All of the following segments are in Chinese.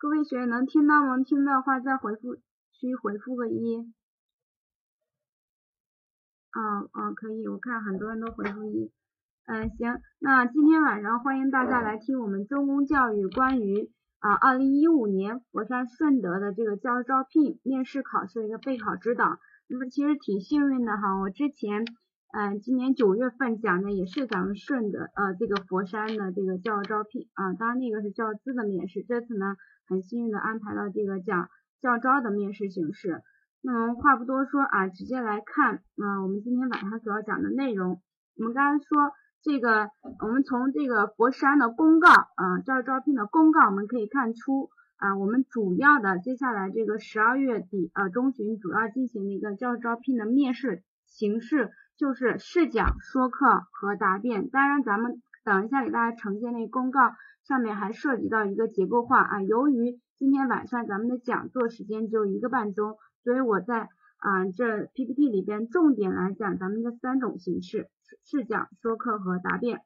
各位学员能听到吗？听的话再回复区回复个一。嗯嗯，可以，我看很多人都回复一。嗯，行，那今天晚上欢迎大家来听我们中公教育关于啊二零一五年佛山顺德的这个教师招聘面试考试的一个备考指导。那么其实挺幸运的哈，我之前。嗯，今年九月份讲的也是咱们顺德呃这个佛山的这个教师招聘啊，当然那个是教资的面试，这次呢很幸运的安排到这个讲教招的面试形式。那么话不多说啊，直接来看啊我们今天晚上所要讲的内容。我们刚才说这个，我们从这个佛山的公告啊教师招聘的公告，我们可以看出啊我们主要的接下来这个十二月底啊中旬主要进行的一个教师招聘的面试形式。就是试讲、说课和答辩。当然，咱们等一下给大家呈现那公告上面还涉及到一个结构化啊。由于今天晚上咱们的讲座时间只有一个半钟，所以我在啊这 PPT 里边重点来讲咱们的三种形式：试讲、说课和答辩。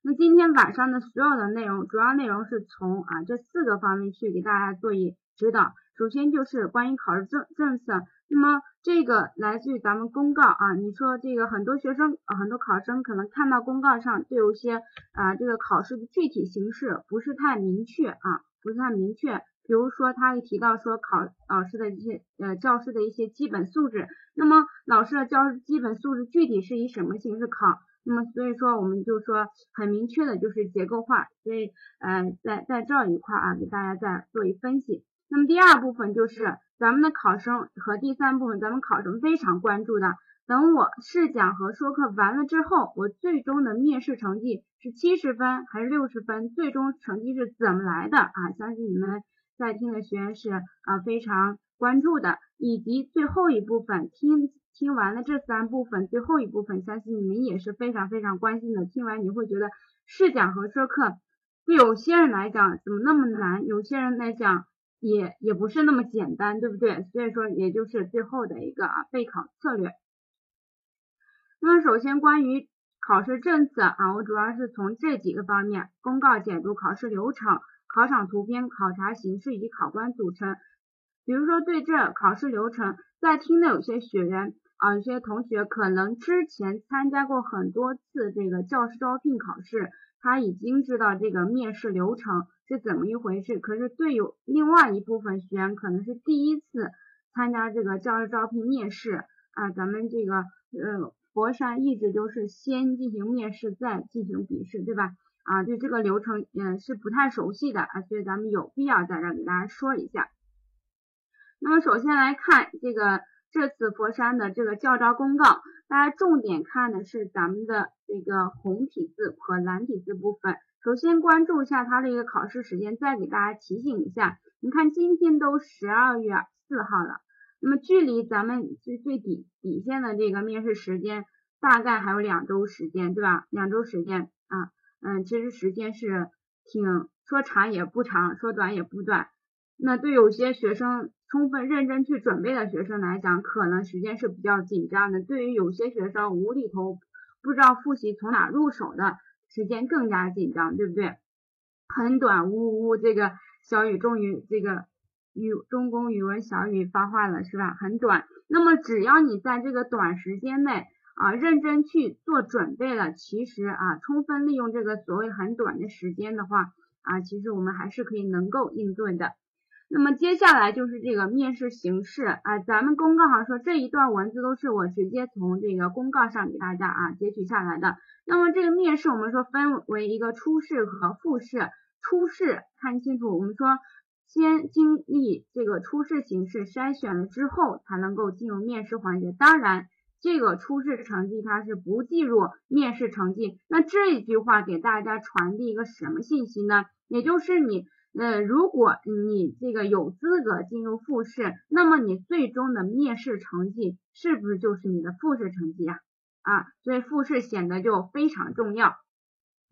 那今天晚上的所有的内容，主要内容是从啊这四个方面去给大家做一指导。首先就是关于考试政政策，那么这个来自于咱们公告啊，你说这个很多学生啊，很多考生可能看到公告上对有些啊这个考试的具体形式不是太明确啊，不是太明确，比如说他一提到说考老师的一些呃教师的一些基本素质，那么老师的教师基本素质具体是以什么形式考？那么所以说我们就说很明确的就是结构化，所以呃在在这一块啊给大家再做一分析。那么第二部分就是咱们的考生和第三部分咱们考生非常关注的，等我试讲和说课完了之后，我最终的面试成绩是七十分还是六十分？最终成绩是怎么来的啊？相信你们在听的学员是啊非常关注的，以及最后一部分听听完了这三部分，最后一部分相信你们也是非常非常关心的。听完你会觉得试讲和说课对有些人来讲怎么那么难？有些人来讲。也也不是那么简单，对不对？所以说，也就是最后的一个啊备考策略。那么，首先关于考试政策啊，我主要是从这几个方面：公告解读、考试流程、考场图片、考察形式以及考官组成。比如说，对这考试流程，在听的有些学员啊，有些同学可能之前参加过很多次这个教师招聘考试，他已经知道这个面试流程。是怎么一回事？可是对有另外一部分学员可能是第一次参加这个教师招聘面试啊，咱们这个呃佛山一直都是先进行面试再进行笔试，对吧？啊，对这个流程嗯是不太熟悉的啊，所以咱们有必要在这给大家说一下。那么首先来看这个这次佛山的这个教招公告，大家重点看的是咱们的这个红体字和蓝体字部分。首先关注一下它的一个考试时间，再给大家提醒一下。你看今天都十二月四号了，那么距离咱们最最底底线的这个面试时间大概还有两周时间，对吧？两周时间啊，嗯，其实时间是挺说长也不长，说短也不短。那对有些学生充分认真去准备的学生来讲，可能时间是比较紧张的。对于有些学生无厘头不知道复习从哪入手的。时间更加紧张，对不对？很短，呜呜，这个小雨终于这个语中公语文小雨发话了，是吧？很短。那么只要你在这个短时间内啊，认真去做准备了，其实啊，充分利用这个所谓很短的时间的话啊，其实我们还是可以能够应对的。那么接下来就是这个面试形式啊，咱们公告上说这一段文字都是我直接从这个公告上给大家啊截取下来的。那么这个面试我们说分为一个初试和复试，初试看清楚，我们说先经历这个初试形式筛选了之后才能够进入面试环节。当然，这个初试成绩它是不计入面试成绩。那这一句话给大家传递一个什么信息呢？也就是你。呃，如果你这个有资格进入复试，那么你最终的面试成绩是不是就是你的复试成绩呀？啊，所以复试显得就非常重要，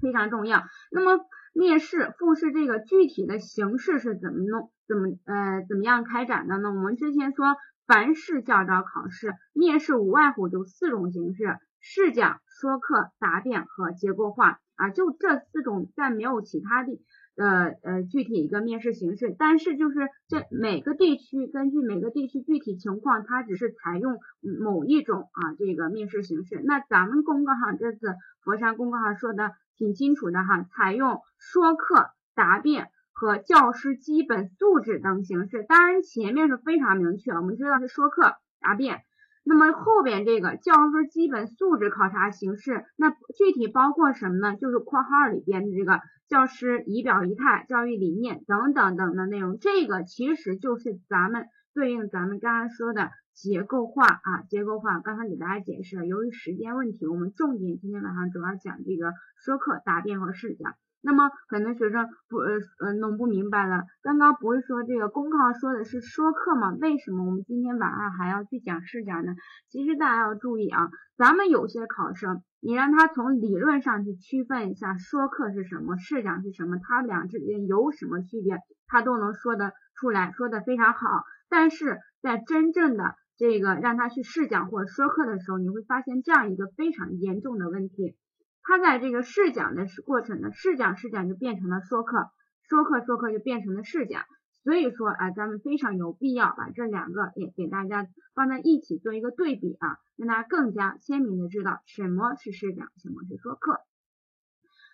非常重要。那么面试复试这个具体的形式是怎么弄，怎么呃怎么样开展的呢？我们之前说，凡是教招考试，面试无外乎就四种形式：试讲、说课、答辩和结构化。啊，就这四种，再没有其他的呃呃具体一个面试形式。但是就是这每个地区根据每个地区具体情况，它只是采用某一种啊这个面试形式。那咱们公告上这次佛山公告上说的挺清楚的哈，采用说课、答辩和教师基本素质等形式。当然前面是非常明确，我们知道是说课、答辩。那么后边这个教师基本素质考察形式，那具体包括什么呢？就是括号里边的这个教师仪表仪态、教育理念等等等的内容。这个其实就是咱们对应咱们刚刚说的结构化啊，结构化。刚才给大家解释了，由于时间问题，我们重点今天晚上主要讲这个说课、答辩和试讲。那么很多学生不呃呃弄不明白了，刚刚不是说这个公告说的是说课吗？为什么我们今天晚上还要去讲试讲呢？其实大家要注意啊，咱们有些考生，你让他从理论上去区分一下说课是什么，试讲是什么，他俩之间有什么区别，他都能说得出来，说的非常好。但是在真正的这个让他去试讲或者说课的时候，你会发现这样一个非常严重的问题。他在这个试讲的过程呢，试讲试讲就变成了说课，说课说课就变成了试讲，所以说啊，咱们非常有必要把这两个也给大家放在一起做一个对比啊，让大家更加鲜明的知道什么是试讲，什么是说课。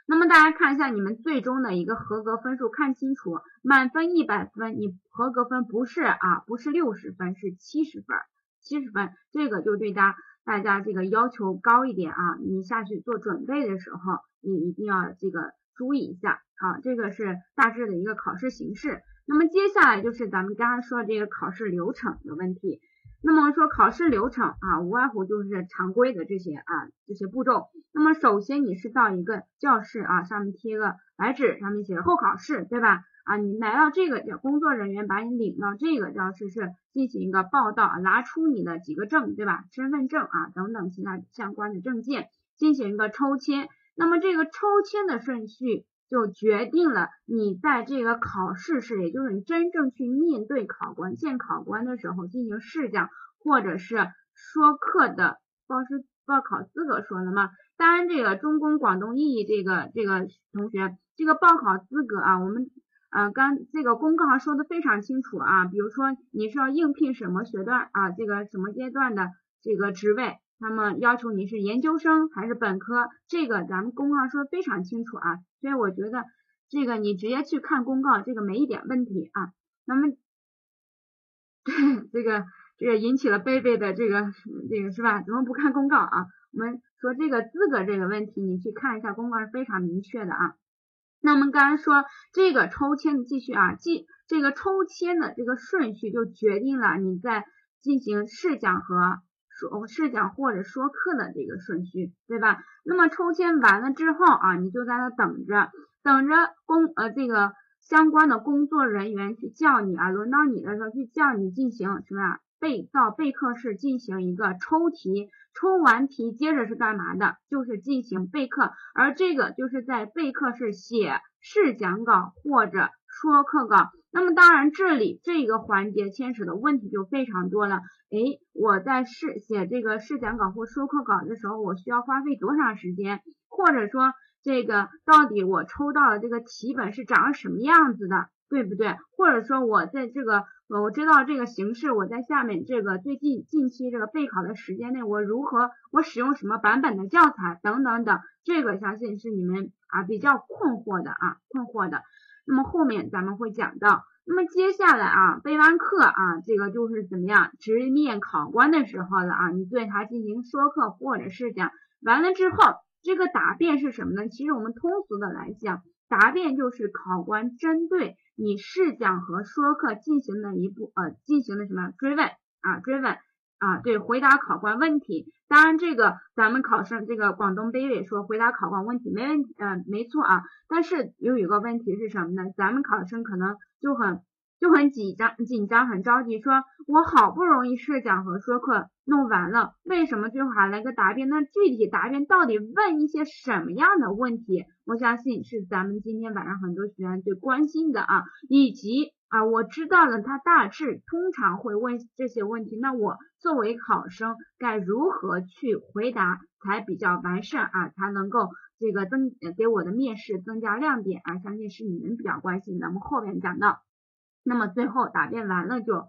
那么大家看一下你们最终的一个合格分数，看清楚，满分一百分，你合格分不是啊，不是六十分，是七十分，七十分，这个就对大家。大家这个要求高一点啊，你下去做准备的时候，你一定要这个注意一下。好，这个是大致的一个考试形式。那么接下来就是咱们刚刚说的这个考试流程的问题。那么说考试流程啊，无外乎就是常规的这些啊这些步骤。那么首先你是到一个教室啊，上面贴个白纸，上面写着候考室，对吧？啊，你来到这个叫工作人员把你领到这个教室是进行一个报到，拿出你的几个证，对吧？身份证啊等等其他相关的证件，进行一个抽签。那么这个抽签的顺序就决定了你在这个考试室，也就是你真正去面对考官见考官的时候进行试讲或者是说课的，报师报考资格说了吗？当然这个中公广东意义这个这个同学，这个报考资格啊，我们。啊，刚这个公告说的非常清楚啊，比如说你是要应聘什么学段啊，这个什么阶段的这个职位，那么要求你是研究生还是本科，这个咱们公告说的非常清楚啊，所以我觉得这个你直接去看公告，这个没一点问题啊。那么 这个这个引起了贝贝的这个这个是吧？怎么不看公告啊？我们说这个资格这个问题，你去看一下公告是非常明确的啊。那我们刚才说这个抽签的继续啊，继这个抽签的这个顺序就决定了你在进行试讲和说试讲或者说课的这个顺序，对吧？那么抽签完了之后啊，你就在那等着，等着工呃这个相关的工作人员去叫你啊，轮到你的时候去叫你进行什么呀？备到备课室进行一个抽题，抽完题接着是干嘛的？就是进行备课，而这个就是在备课室写试讲稿或者说课稿。那么当然这里这个环节牵扯的问题就非常多了。哎，我在试写这个试讲稿或说课稿的时候，我需要花费多长时间？或者说这个到底我抽到的这个题本是长什么样子的？对不对？或者说我在这个我知道这个形式，我在下面这个最近近期这个备考的时间内，我如何我使用什么版本的教材等等等，这个相信是你们啊比较困惑的啊困惑的。那么后面咱们会讲到，那么接下来啊备完课啊，这个就是怎么样直面考官的时候了啊，你对他进行说课或者是讲完了之后，这个答辩是什么呢？其实我们通俗的来讲，答辩就是考官针对。你试讲和说课进行的一步呃进行的什么追问啊追问啊对回答考官问题，当然这个咱们考生这个广东贝贝说回答考官问题没问题嗯没错啊，但是有一个问题是什么呢？咱们考生可能就很就很紧张紧张很着急，说我好不容易试讲和说课弄完了，为什么最后还来个答辩？那具体答辩到底问一些什么样的问题？我相信是咱们今天晚上很多学员最关心的啊，以及啊我知道了他大致通常会问这些问题，那我作为考生该如何去回答才比较完善啊，才能够。这个增给我的面试增加亮点啊，相信是你们比较关心的。我们后面讲到，那么最后答辩完了就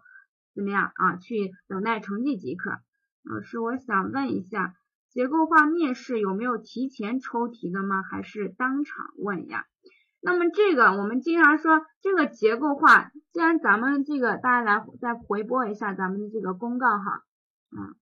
怎么样啊？去等待成绩即可。老师，我想问一下，结构化面试有没有提前抽题的吗？还是当场问呀？那么这个我们经常说这个结构化，既然咱们这个大家来再回播一下咱们的这个公告哈，嗯。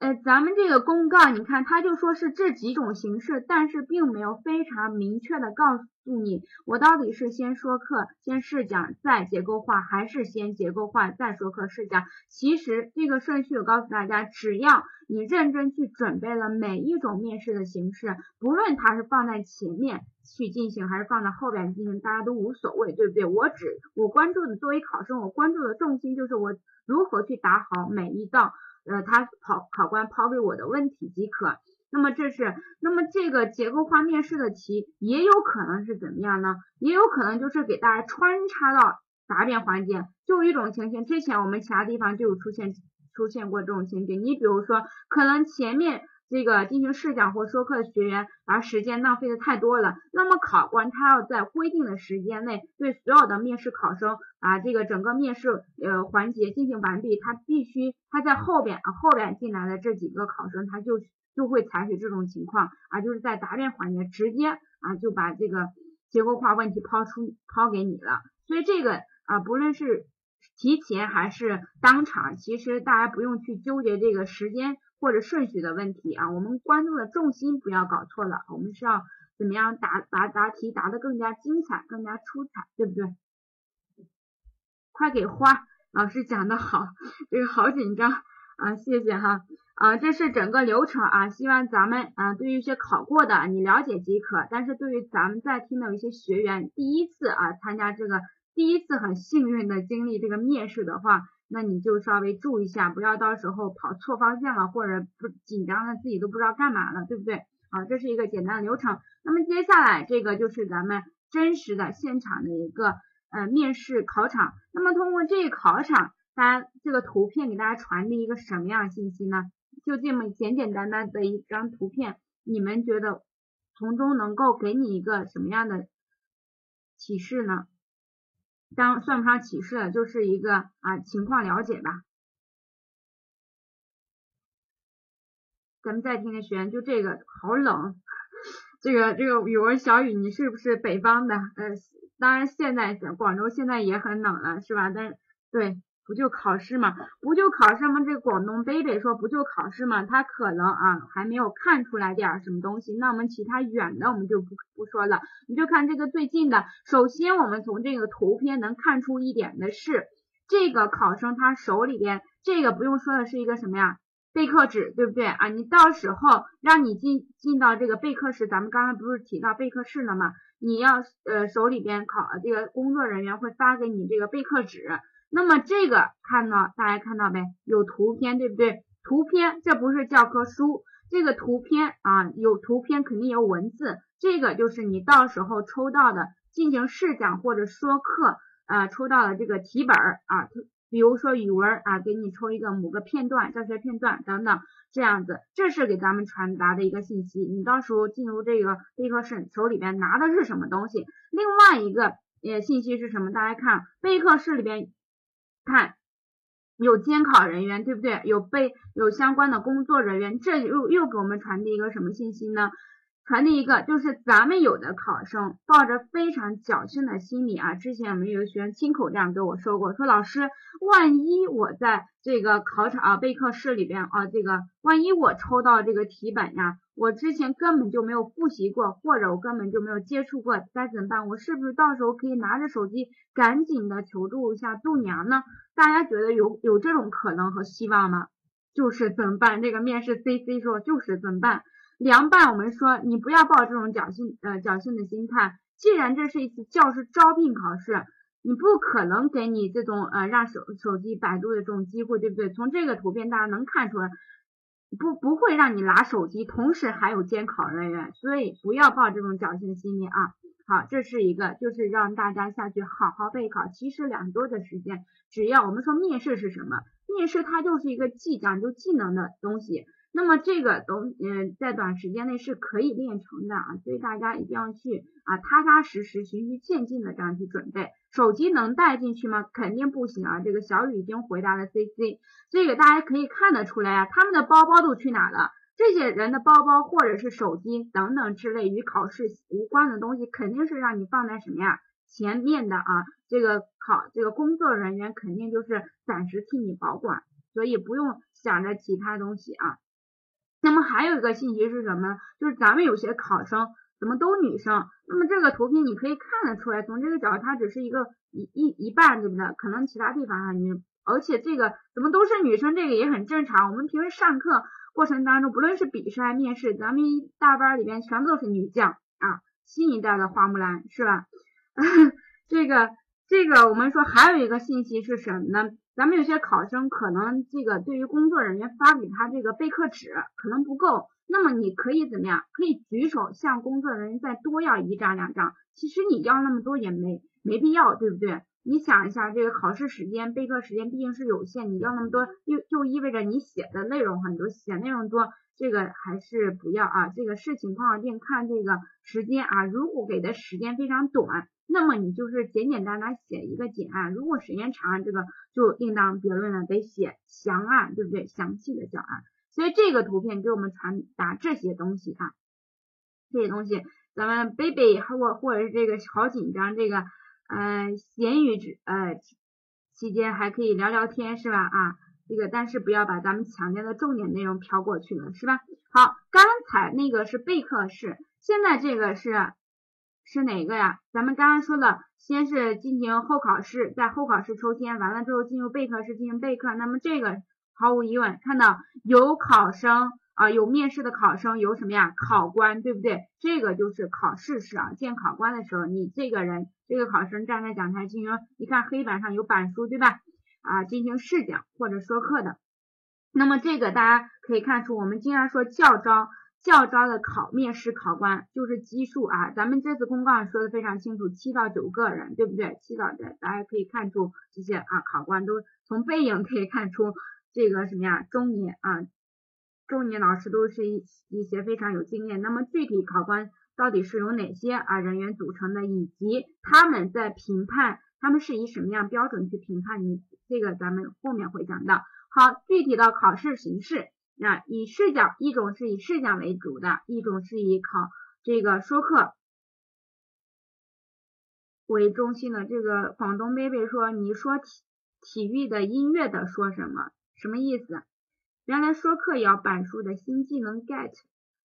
呃，咱们这个公告，你看，他就说是这几种形式，但是并没有非常明确的告诉你，我到底是先说课，先试讲，再结构化，还是先结构化再说课试讲。其实这个顺序，我告诉大家，只要你认真去准备了每一种面试的形式，不论它是放在前面去进行，还是放在后边进行，大家都无所谓，对不对？我只我关注的，作为考生，我关注的重心就是我如何去答好每一道。呃，他考考官抛给我的问题即可。那么这是，那么这个结构化面试的题也有可能是怎么样呢？也有可能就是给大家穿插到答辩环节。就一种情形，之前我们其他地方就有出现出现过这种情景。你比如说，可能前面。这个进行试讲或说课的学员，把时间浪费的太多了。那么考官他要在规定的时间内，对所有的面试考生啊，这个整个面试呃环节进行完毕，他必须他在后边啊后边进来的这几个考生，他就就会采取这种情况啊，就是在答辩环节直接啊就把这个结构化问题抛出抛给你了。所以这个啊，不论是提前还是当场，其实大家不用去纠结这个时间。或者顺序的问题啊，我们关注的重心不要搞错了，我们是要怎么样答答答题答得更加精彩，更加出彩，对不对？快给花，老师讲的好，这个好紧张啊，谢谢哈啊，这是整个流程啊，希望咱们啊对于一些考过的你了解即可，但是对于咱们在听的一些学员第一次啊参加这个第一次很幸运的经历这个面试的话。那你就稍微注意一下，不要到时候跑错方向了，或者不紧张的自己都不知道干嘛了，对不对？好，这是一个简单的流程。那么接下来这个就是咱们真实的现场的一个呃面试考场。那么通过这个考场，大家这个图片给大家传递一个什么样的信息呢？就这么简简单单的一张图片，你们觉得从中能够给你一个什么样的启示呢？当算不上启示了，就是一个啊情况了解吧。咱们再听听学员就这个好冷，这个这个语文小雨，你是不是北方的？呃，当然现在广州现在也很冷了，是吧？但对。不就考试吗？不就考试吗？这个广东贝贝说不就考试吗？他可能啊还没有看出来点什么东西。那我们其他远的我们就不不说了，你就看这个最近的。首先我们从这个图片能看出一点的是，这个考生他手里边这个不用说的是一个什么呀？备课纸，对不对啊？你到时候让你进进到这个备课室，咱们刚刚不是提到备课室了吗？你要呃手里边考这个工作人员会发给你这个备课纸。那么这个看到大家看到没有图片对不对？图片这不是教科书，这个图片啊有图片肯定有文字，这个就是你到时候抽到的进行试讲或者说课啊抽到的这个题本啊，比如说语文啊给你抽一个某个片段教学片段等等这样子，这是给咱们传达的一个信息。你到时候进入这个备课室手里边拿的是什么东西？另外一个呃信息是什么？大家看备课室里边。看，有监考人员，对不对？有被有相关的工作人员，这又又给我们传递一个什么信息呢？传递一个就是咱们有的考生抱着非常侥幸的心理啊，之前我们有个学员亲口这样跟我说过，说老师，万一我在这个考场啊备课室里边啊，这个万一我抽到这个题本呀，我之前根本就没有复习过，或者我根本就没有接触过，该怎么办？我是不是到时候可以拿着手机赶紧的求助一下度娘呢？大家觉得有有这种可能和希望吗？就是怎么办？这个面试 C C 说就是怎么办？凉拌我们说你不要抱这种侥幸呃侥幸的心态，既然这是一次教师招聘考试，你不可能给你这种呃让手手机百度的这种机会，对不对？从这个图片大家能看出来。不不会让你拿手机，同时还有监考人员，所以不要抱这种侥幸心理啊。好，这是一个，就是让大家下去好好备考。其实两周的时间，只要我们说面试是什么，面试它就是一个技讲究技能的东西。那么这个东嗯，在短时间内是可以练成的啊，所以大家一定要去啊，踏踏实实、循序渐进的这样去准备。手机能带进去吗？肯定不行啊！这个小雨已经回答了 C C，这个大家可以看得出来啊，他们的包包都去哪了？这些人的包包或者是手机等等之类与考试无关的东西，肯定是让你放在什么呀前面的啊？这个考这个工作人员肯定就是暂时替你保管，所以不用想着其他东西啊。那么还有一个信息是什么？就是咱们有些考生怎么都女生？那么这个图片你可以看得出来，从这个角它只是一个一一一半，对不对？可能其他地方啊女，而且这个怎么都是女生，这个也很正常。我们平时上课过程当中，不论是笔试还是面试，咱们一大班里边全部都是女将啊，新一代的花木兰是吧？这个这个我们说还有一个信息是什么呢？咱们有些考生可能这个对于工作人员发给他这个备课纸可能不够，那么你可以怎么样？可以举手向工作人员再多要一张两张。其实你要那么多也没没必要，对不对？你想一下，这个考试时间备课时间毕竟是有限，你要那么多，又就意味着你写的内容很多，写内容多，这个还是不要啊。这个视情况定，看这个时间啊。如果给的时间非常短。那么你就是简简单单写一个简案，如果时间长，这个就另当别论了，得写详案，对不对？详细的教案。所以这个图片给我们传达这些东西啊，这些东西，咱们 baby 或或者是这个好紧张，这个呃闲语之呃期间还可以聊聊天是吧？啊，这个但是不要把咱们强调的重点内容飘过去了，是吧？好，刚才那个是备课式，现在这个是。是哪个呀？咱们刚刚说的，先是进行后考试，在后考试抽签，完了之后进入备课室进行备课。那么这个毫无疑问，看到有考生啊，有面试的考生，有什么呀？考官，对不对？这个就是考试时啊，见考官的时候，你这个人，这个考生站在讲台进行，你看黑板上有板书，对吧？啊，进行试讲或者说课的。那么这个大家可以看出，我们经常说教招。教招的考面试考官就是基数啊，咱们这次公告说的非常清楚，七到九个人，对不对？七到的，大家可以看出这些啊，考官都从背影可以看出这个什么呀，中年啊，中年老师都是一一些非常有经验。那么具体考官到底是由哪些啊人员组成的，以及他们在评判，他们是以什么样标准去评判你？这个咱们后面会讲到。好，具体的考试形式。那以试讲，一种是以试讲为主的，一种是以考这个说课为中心的。这个广东贝贝说，你说体体育的、音乐的说什么？什么意思？原来说课也要板书的新技能 get，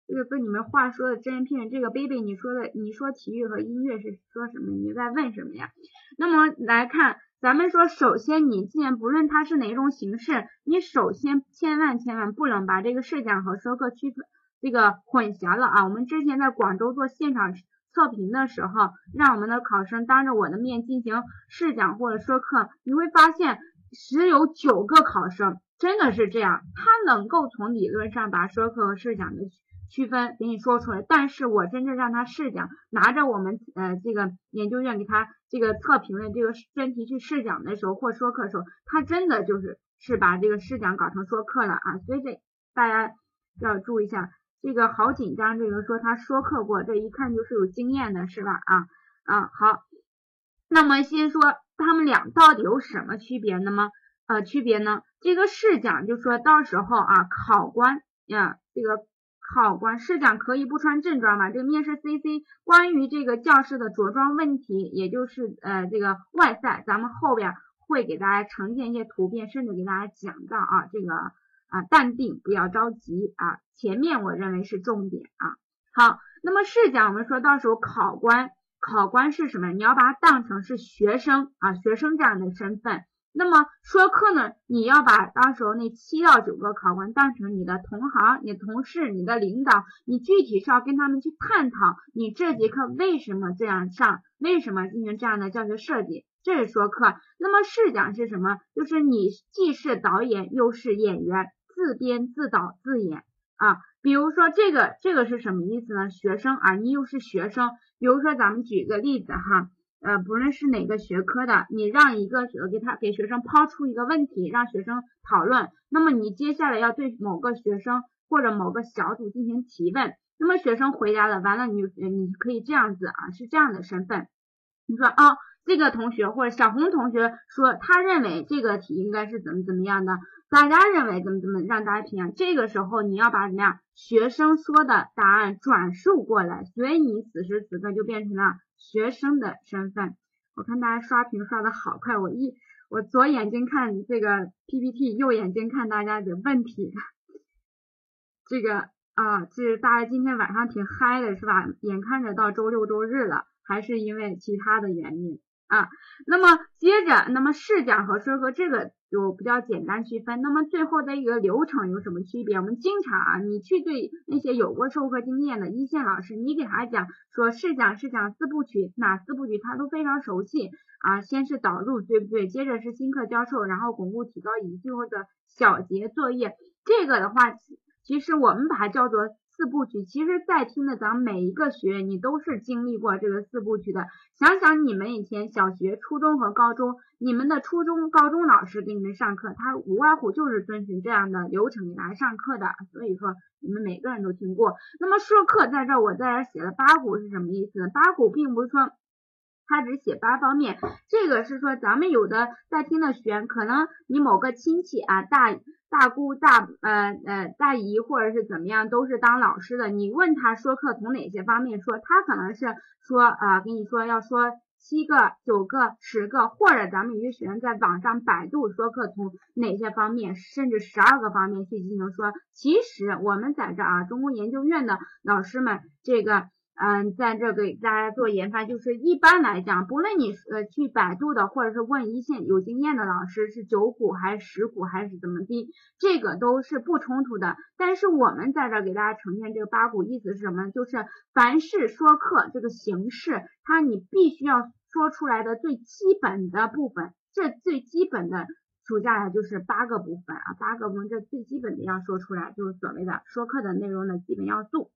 这个跟你们话说的真片。这个 baby 你说的，你说体育和音乐是说什么？你在问什么呀？那么来看。咱们说，首先你既然不论它是哪种形式，你首先千万千万不能把这个试讲和说课区分这个混淆了啊！我们之前在广州做现场测评的时候，让我们的考生当着我的面进行试讲或者说课，你会发现只有九个考生真的是这样，他能够从理论上把说课和试讲的。区分给你说出来，但是我真正让他试讲，拿着我们呃这个研究院给他这个测评的这个真题去试讲的时候或说课的时候，他真的就是是把这个试讲搞成说课了啊，所以这大家要注意一下，这个好紧张，这个说他说课过，这一看就是有经验的是吧？啊啊好，那么先说他们俩到底有什么区别呢吗？呃区别呢？这个试讲就说到时候啊考官呀这个。考官试讲可以不穿正装吗？这个面试 C C 关于这个教师的着装问题，也就是呃这个外在，咱们后边会给大家呈现一些图片，甚至给大家讲到啊这个啊淡定不要着急啊，前面我认为是重点啊。好，那么试讲我们说到时候考官考官是什么？你要把它当成是学生啊学生这样的身份，那么说课呢，你要把当时候那七到九个考官当成你的同行、你的同事、你的领导，你具体是要跟他们去探讨你这节课为什么这样上，为什么进行这样的教学设计，这是说课。那么试讲是什么？就是你既是导演又是演员，自编自导自演啊。比如说这个这个是什么意思呢？学生啊，你又是学生。比如说咱们举个例子哈。呃，不论是哪个学科的，你让一个学给他给学生抛出一个问题，让学生讨论，那么你接下来要对某个学生或者某个小组进行提问，那么学生回答了，完了你你可以这样子啊，是这样的身份，你说啊，这个同学或者小红同学说他认为这个题应该是怎么怎么样的，大家认为怎么怎么，让大家评，这个时候你要把怎么样学生说的答案转述过来，所以你此时此刻就变成了。学生的身份，我看大家刷屏刷的好快，我一我左眼睛看这个 PPT，右眼睛看大家的问题，这个啊，这大家今天晚上挺嗨的是吧？眼看着到周六周日了，还是因为其他的原因啊？那么接着，那么试讲和说课这个。就比较简单区分，那么最后的一个流程有什么区别？我们经常啊，你去对那些有过授课经验的一线老师，你给他讲说试讲试讲四部曲，哪四部曲他都非常熟悉啊。先是导入，对不对？接着是新课教授，然后巩固提高以及最后的小结作业。这个的话，其实我们把它叫做。四部曲，其实，在听的咱们每一个学员，你都是经历过这个四部曲的。想想你们以前小学、初中和高中，你们的初中、高中老师给你们上课，他无外乎就是遵循这样的流程给大家上课的。所以说，你们每个人都听过。那么说课在这儿，我在这儿写了八股是什么意思？八股并不是说他只写八方面，这个是说咱们有的在听的学员，可能你某个亲戚啊大。大姑大呃呃大姨或者是怎么样，都是当老师的。你问他说课从哪些方面说，他可能是说啊，跟你说要说七个、九个、十个，或者咱们有些学员在网上百度说课从哪些方面，甚至十二个方面去进行说。其实我们在这啊，中公研究院的老师们这个。嗯，在这给大家做研发，就是一般来讲，不论你呃去百度的，或者是问一线有经验的老师，是九股还是十股还是怎么地，这个都是不冲突的。但是我们在这给大家呈现这个八股，意思是什么？就是凡是说课这个形式，它你必须要说出来的最基本的部分，这最基本的数下来就是八个部分啊，八个部分这最基本的要说出来，就是所谓的说课的内容的基本要素。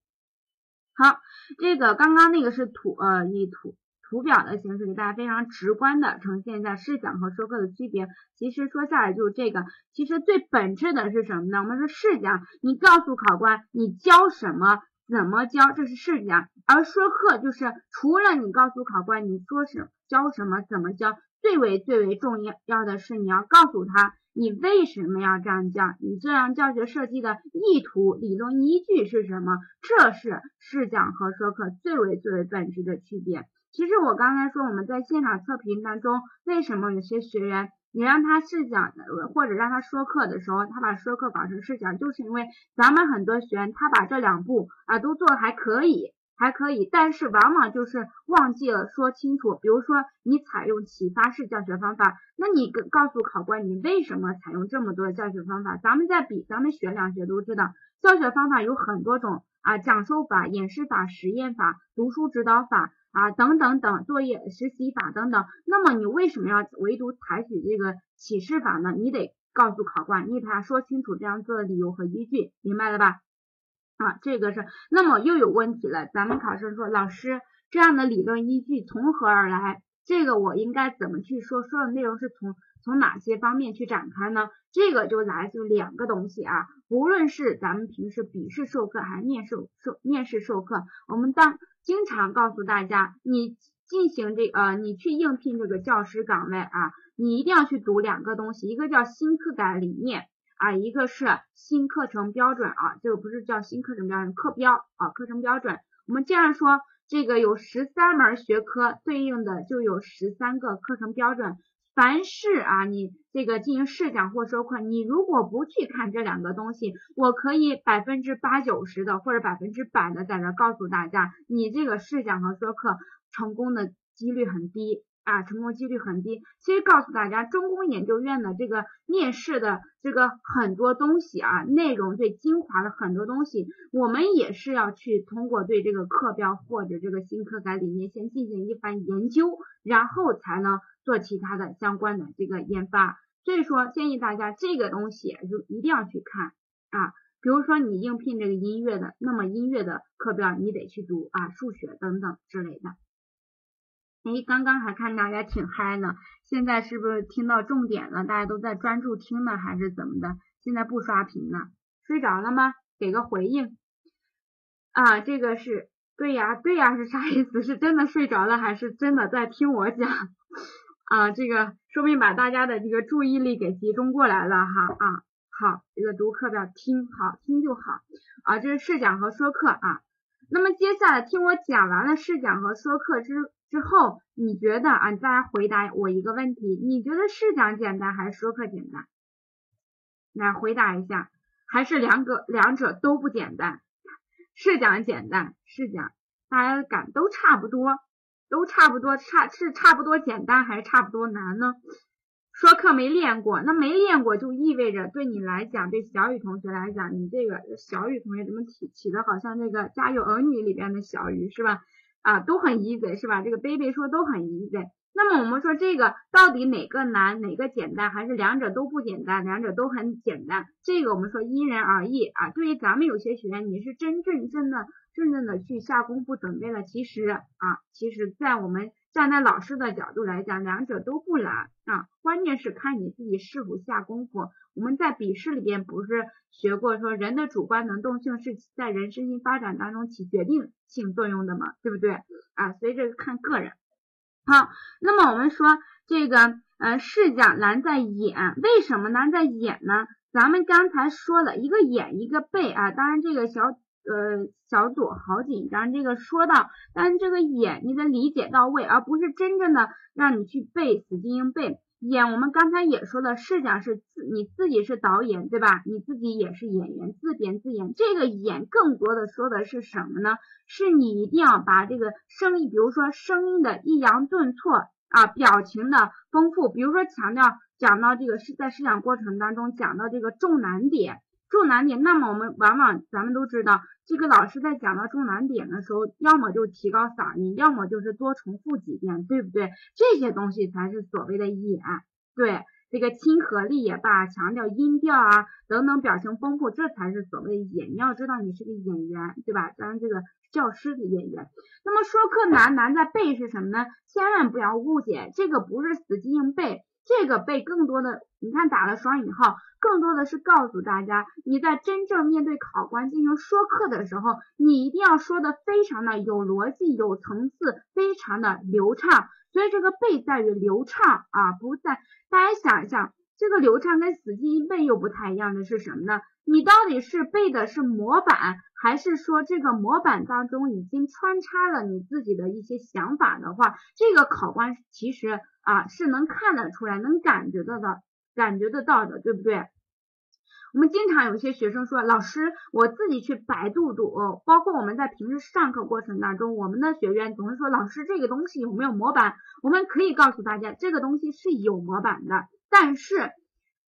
好，这个刚刚那个是图呃以图图表的形式给大家非常直观的呈现一下试讲和说课的区别。其实说下来就是这个，其实最本质的是什么呢？我们说试讲，你告诉考官你教什么，怎么教，这是试讲；而说课就是除了你告诉考官你说什教什么，怎么教，最为最为重要的是你要告诉他。你为什么要这样教？你这样教学设计的意图、理论依据是什么？这是试讲和说课最为最为本质的区别。其实我刚才说我们在现场测评当中，为什么有些学员你让他试讲或者让他说课的时候，他把说课搞成试讲，就是因为咱们很多学员他把这两步啊都做的还可以。还可以，但是往往就是忘记了说清楚。比如说，你采用启发式教学方法，那你告诉考官你为什么采用这么多的教学方法？咱们在比，咱们学两学都知道，教学方法有很多种啊，讲授法、演示法、实验法、读书指导法啊等等等，作业实习法等等。那么你为什么要唯独采取这个启示法呢？你得告诉考官，你给他说清楚这样做的理由和依据，明白了吧？啊，这个是，那么又有问题了。咱们考生说，老师这样的理论依据从何而来？这个我应该怎么去说？说的内容是从从哪些方面去展开呢？这个就来自两个东西啊。无论是咱们平时笔试授课还是面试授面试授课，我们当经常告诉大家，你进行这呃，你去应聘这个教师岗位啊，你一定要去读两个东西，一个叫新课改理念。啊，一个是新课程标准啊，这个不是叫新课程标准，课标啊，课程标准。我们这样说，这个有十三门学科，对应的就有十三个课程标准。凡是啊，你这个进行试讲或说课，你如果不去看这两个东西，我可以百分之八九十的或者百分之百的在这告诉大家，你这个试讲和说课成功的几率很低。啊，成功几率很低。其实告诉大家，中公研究院的这个面试的这个很多东西啊，内容最精华的很多东西，我们也是要去通过对这个课标或者这个新课改理念先进行一番研究，然后才能做其他的相关的这个研发。所以说，建议大家这个东西就一定要去看啊。比如说你应聘这个音乐的，那么音乐的课标你得去读啊，数学等等之类的。哎，刚刚还看大家挺嗨呢，现在是不是听到重点了？大家都在专注听呢，还是怎么的？现在不刷屏呢？睡着了吗？给个回应啊！这个是对呀，对呀是啥意思？是真的睡着了，还是真的在听我讲啊？这个说明把大家的这个注意力给集中过来了哈啊！好，这个读课表听好听就好啊，这是试讲和说课啊。那么接下来听我讲完了试讲和说课之。之后，你觉得啊？大家回答我一个问题：你觉得试讲简单还是说课简单？来回答一下，还是两个两者都不简单？试讲简单，试讲大家感都差不多，都差不多，差是差不多简单还是差不多难呢？说课没练过，那没练过就意味着对你来讲，对小雨同学来讲，你这个小雨同学怎么起起的好像那个《家有儿女》里边的小雨是吧？啊，都很 easy 是吧？这个 baby 说都很 easy。那么我们说这个到底哪个难，哪个简单，还是两者都不简单，两者都很简单？这个我们说因人而异啊。对于咱们有些学员，你是真正真的真正的去下功夫准备了，其实啊，其实在我们。站在老师的角度来讲，两者都不难啊，关键是看你自己是否下功夫。我们在笔试里边不是学过，说人的主观能动性是在人身心发展当中起决定性作用的嘛，对不对啊？所以这个看个人。好，那么我们说这个呃试讲难在眼，为什么难在眼呢？咱们刚才说了一个眼一个背啊，当然这个小。呃，小左好紧张，这个说到，但是这个演你的理解到位，而不是真正的让你去背死记硬背。演我们刚才也说了，试讲是自你自己是导演，对吧？你自己也是演员，自编自演。这个演更多的说的是什么呢？是你一定要把这个声音，比如说声音的抑扬顿挫啊，表情的丰富，比如说强调讲到这个是在试讲过程当中讲到这个重难点。重难点，那么我们往往咱们都知道，这个老师在讲到重难点的时候，要么就提高嗓音，要么就是多重复几遍，对不对？这些东西才是所谓的演，对这个亲和力也罢，强调音调啊等等，表情丰富，这才是所谓的演。你要知道，你是个演员，对吧？咱这个教师的演员。那么说课难难在背是什么呢？千万不要误解，这个不是死记硬背。这个背更多的，你看打了双引号，更多的是告诉大家，你在真正面对考官进行说课的时候，你一定要说的非常的有逻辑、有层次，非常的流畅。所以这个背在于流畅啊，不在。大家想一想，这个流畅跟死记硬背又不太一样的是什么呢？你到底是背的是模板，还是说这个模板当中已经穿插了你自己的一些想法的话，这个考官其实啊是能看得出来，能感觉得到，感觉得到的，对不对？我们经常有些学生说，老师，我自己去百度读，包括我们在平时上课过程当中，我们的学员总是说，老师这个东西有没有模板？我们可以告诉大家，这个东西是有模板的，但是。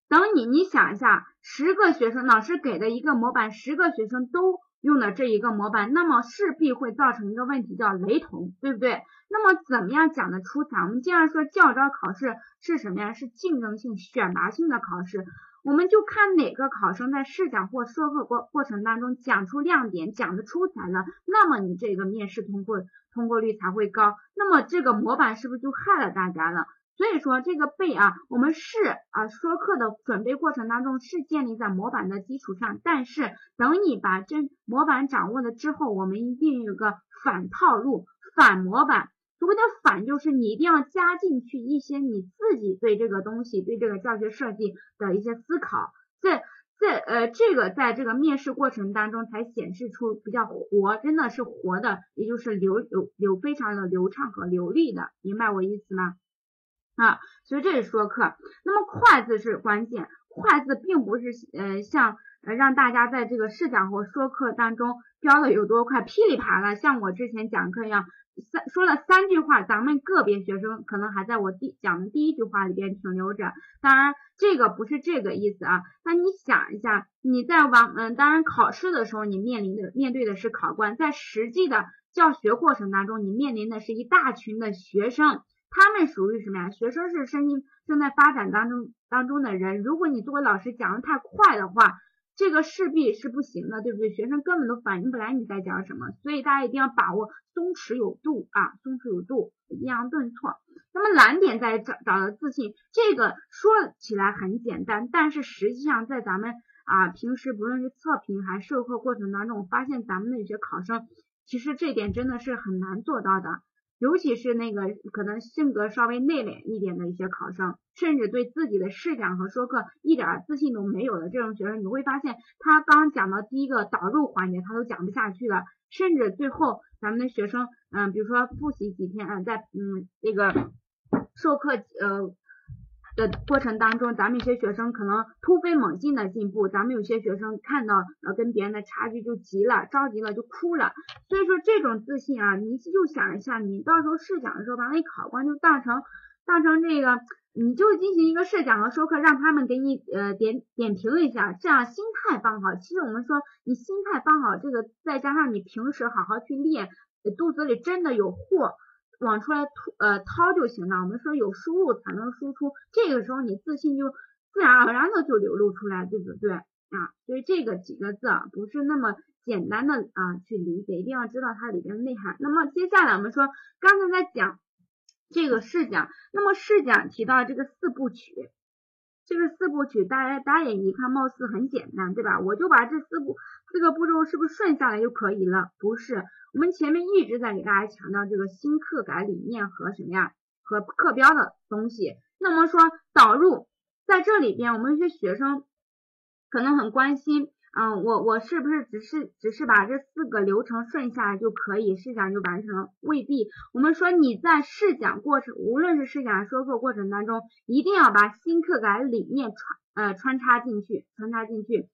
等你，你想一下，十个学生老师给的一个模板，十个学生都用的这一个模板，那么势必会造成一个问题，叫雷同，对不对？那么怎么样讲的出彩？我们经常说教招考试是什么呀？是竞争性、选拔性的考试，我们就看哪个考生在试讲或说课过过程当中讲出亮点，讲的出彩了，那么你这个面试通过通过率才会高。那么这个模板是不是就害了大家了？所以说这个背啊，我们是啊说课的准备过程当中是建立在模板的基础上，但是等你把真模板掌握了之后，我们一定有个反套路、反模板。所谓的反，就是你一定要加进去一些你自己对这个东西、对这个教学设计的一些思考。这这呃，这个在这个面试过程当中才显示出比较活，真的是活的，也就是流流流非常的流畅和流利的，明白我意思吗？啊，所以这是说课。那么快字是关键，快字并不是呃像呃让大家在这个试讲或说课当中标的有多快，噼里啪啦，像我之前讲课一样，三说了三句话，咱们个别学生可能还在我第讲的第一句话里边停留着。当然这个不是这个意思啊。那你想一下，你在往嗯，当然考试的时候你面临的面对的是考官，在实际的教学过程当中，你面临的是一大群的学生。他们属于什么呀？学生是身心正在发展当中当中的人。如果你作为老师讲的太快的话，这个势必是不行的，对不对？学生根本都反应不来你在讲什么。所以大家一定要把握松弛有度啊，松弛有度，抑扬顿挫。那么难点在找找到自信，这个说起来很简单，但是实际上在咱们啊平时不论是测评还是授课过程当中，我发现咱们的一些考生其实这点真的是很难做到的。尤其是那个可能性格稍微内敛一点的一些考生，甚至对自己的试讲和说课一点自信都没有的这种学生，你会发现他刚讲到第一个导入环节，他都讲不下去了，甚至最后咱们的学生，嗯，比如说复习几天，嗯，在嗯那个授课呃。的过程当中，咱们一些学生可能突飞猛进的进步，咱们有些学生看到呃跟别人的差距就急了，着急了就哭了。所以说这种自信啊，你就想一下，你到时候试讲的时候，把那考官就当成当成这个，你就进行一个试讲和授课，让他们给你呃点点评一下，这样心态放好。其实我们说你心态放好，这个再加上你平时好好去练，肚子里真的有货。往出来吐呃掏就行了。我们说有输入才能输出，这个时候你自信就自然而然的就流露出来，对不对啊？所以这个几个字啊不是那么简单的啊去理解，一定要知道它里边的内涵。那么接下来我们说刚才在讲这个试讲，那么试讲提到这个四部曲，这个四部曲大家大家也一看貌似很简单，对吧？我就把这四步四个步骤是不是顺下来就可以了？不是。我们前面一直在给大家强调这个新课改理念和什么呀？和课标的东西。那么说导入在这里边，我们一些学生可能很关心，嗯，我我是不是只是只是把这四个流程顺下来就可以试讲就完成了？未必。我们说你在试讲过程，无论是试讲说课过程当中，一定要把新课改理念穿呃穿插进去，穿插进去。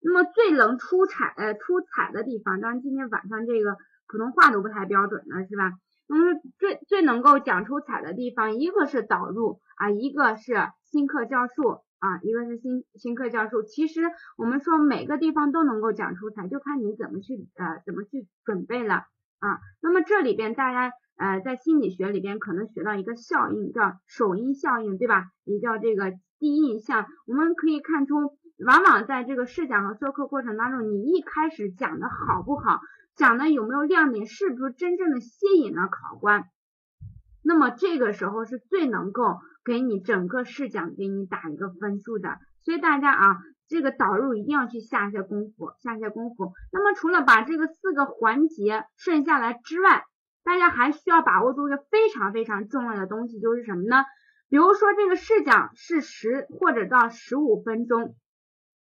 那么最能出彩呃出彩的地方，当然今天晚上这个。普通话都不太标准了，是吧？那么最最能够讲出彩的地方，一个是导入啊，一个是新课教述啊，一个是新新课教授。其实我们说每个地方都能够讲出彩，就看你怎么去呃怎么去准备了啊。那么这里边大家呃在心理学里边可能学到一个效应，叫首因效应，对吧？也叫这个第一印象。我们可以看出，往往在这个试讲和授课过程当中，你一开始讲的好不好？讲的有没有亮点，是不是真正的吸引了考官？那么这个时候是最能够给你整个试讲给你打一个分数的。所以大家啊，这个导入一定要去下一些功夫，下一些功夫。那么除了把这个四个环节顺下来之外，大家还需要把握住一个非常非常重要的东西，就是什么呢？比如说这个试讲是十或者到十五分钟。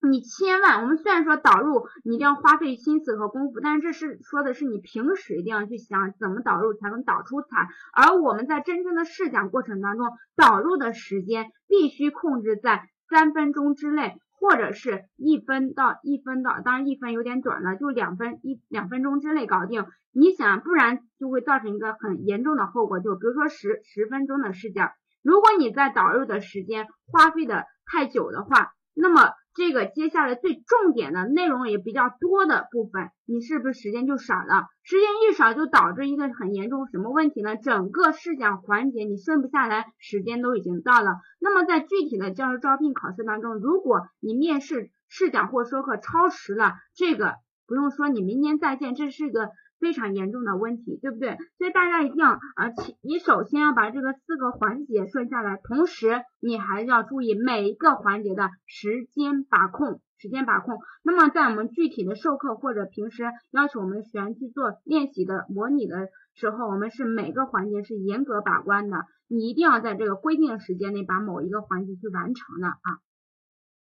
你千万，我们虽然说导入你一定要花费心思和功夫，但是这是说的是你平时一定要去想怎么导入才能导出彩。而我们在真正的试讲过程当中，导入的时间必须控制在三分钟之内，或者是一分到一分到，当然一分有点短了，就两分一两分钟之内搞定。你想，不然就会造成一个很严重的后果，就比如说十十分钟的试讲，如果你在导入的时间花费的太久的话，那么。这个接下来最重点的内容也比较多的部分，你是不是时间就少了？时间一少就导致一个很严重什么问题呢？整个试讲环节你顺不下来，时间都已经到了。那么在具体的教师招聘考试当中，如果你面试试讲或说课超时了，这个不用说，你明年再见，这是个。非常严重的问题，对不对？所以大家一定要啊，你首先要把这个四个环节顺下来，同时你还要注意每一个环节的时间把控，时间把控。那么在我们具体的授课或者平时要求我们学员去做练习的模拟的时候，我们是每个环节是严格把关的，你一定要在这个规定时间内把某一个环节去完成的啊。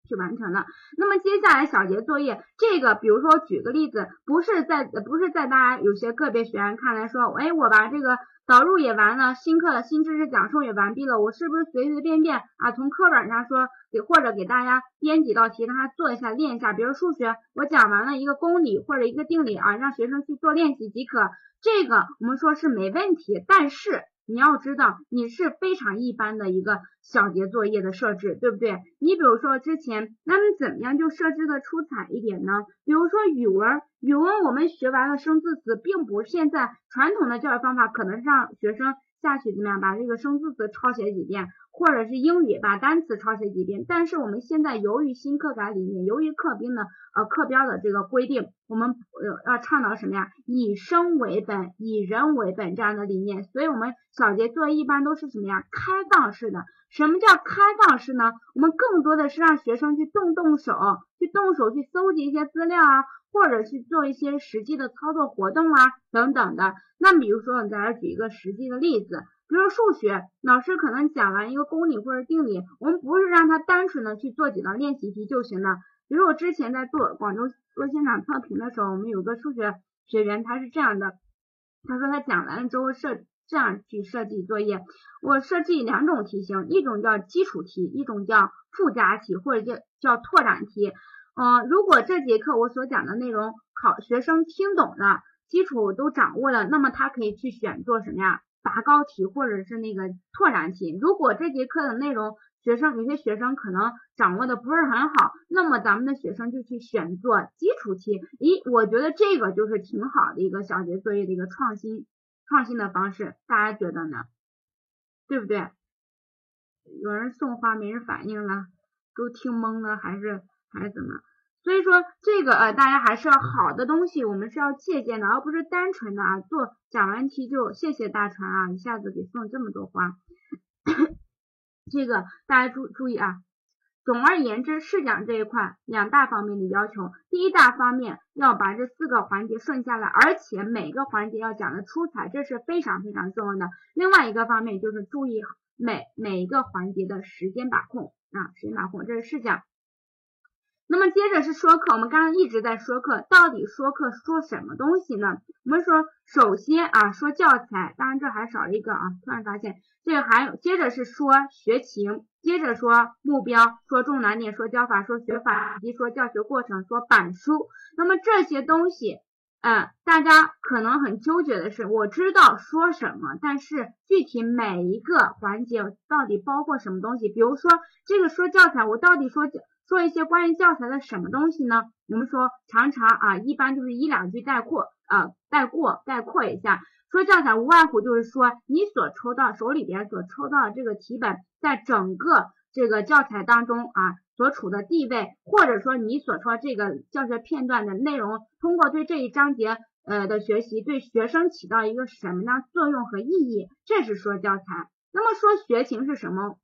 去完成的。那么接下来小节作业，这个比如说举个例子，不是在不是在大家有些个别学员看来说，哎，我把这个导入也完了，新课的新知识讲授也完毕了，我是不是随随便便啊从课本上说给或者给大家编几道题让他做一下练一下，比如数学我讲完了一个公理或者一个定理啊，让学生去做练习即可，这个我们说是没问题，但是。你要知道，你是非常一般的一个小节作业的设置，对不对？你比如说之前，那么怎么样就设置的出彩一点呢？比如说语文，语文我们学完了生字词，并不现在传统的教育方法可能让学生下去怎么样把这个生字词抄写几遍。或者是英语把单词抄写几遍，但是我们现在由于新课改理念，由于课兵的呃课标的这个规定，我们呃要倡导什么呀？以生为本，以人为本这样的理念，所以我们小节作业一般都是什么呀？开放式的。什么叫开放式呢？我们更多的是让学生去动动手，去动手去搜集一些资料啊，或者去做一些实际的操作活动啊等等的。那比如说，我再来举一个实际的例子。比如说数学，老师可能讲完一个公理或者定理，我们不是让他单纯的去做几道练习题就行了。比如我之前在做广州做现场测评的时候，我们有个数学学员，他是这样的，他说他讲完了之后设这样去设计作业，我设计两种题型，一种叫基础题，一种叫附加题或者叫叫拓展题。嗯，如果这节课我所讲的内容考学生听懂了，基础都掌握了，那么他可以去选做什么呀？拔高题或者是那个拓展题，如果这节课的内容学生有些学生可能掌握的不是很好，那么咱们的学生就去选做基础题。咦，我觉得这个就是挺好的一个小节作业的一个创新创新的方式，大家觉得呢？对不对？有人送花没人反应了，都听懵了还是还是怎么？所以说这个呃，大家还是要好的东西，我们是要借鉴的，而不是单纯的啊做讲完题就谢谢大船啊，一下子给送这么多花。这个大家注注意啊，总而言之，试讲这一块两大方面的要求，第一大方面要把这四个环节顺下来，而且每个环节要讲的出彩，这是非常非常重要的。另外一个方面就是注意每每一个环节的时间把控啊，时间把控，这是试讲。那么接着是说课，我们刚刚一直在说课，到底说课说什么东西呢？我们说首先啊说教材，当然这还少一个啊，突然发现这个还有，接着是说学情，接着说目标，说重难点，说教法，说学法，以及说教学过程，说板书。那么这些东西，嗯，大家可能很纠结的是，我知道说什么，但是具体每一个环节到底包括什么东西？比如说这个说教材，我到底说教说一些关于教材的什么东西呢？我们说常常啊，一般就是一两句概括啊，带过概括一下。说教材无外乎就是说你所抽到手里边所抽到的这个题本，在整个这个教材当中啊所处的地位，或者说你所说这个教学片段的内容，通过对这一章节呃的学习，对学生起到一个什么样作用和意义，这是说教材。那么说学情是什么？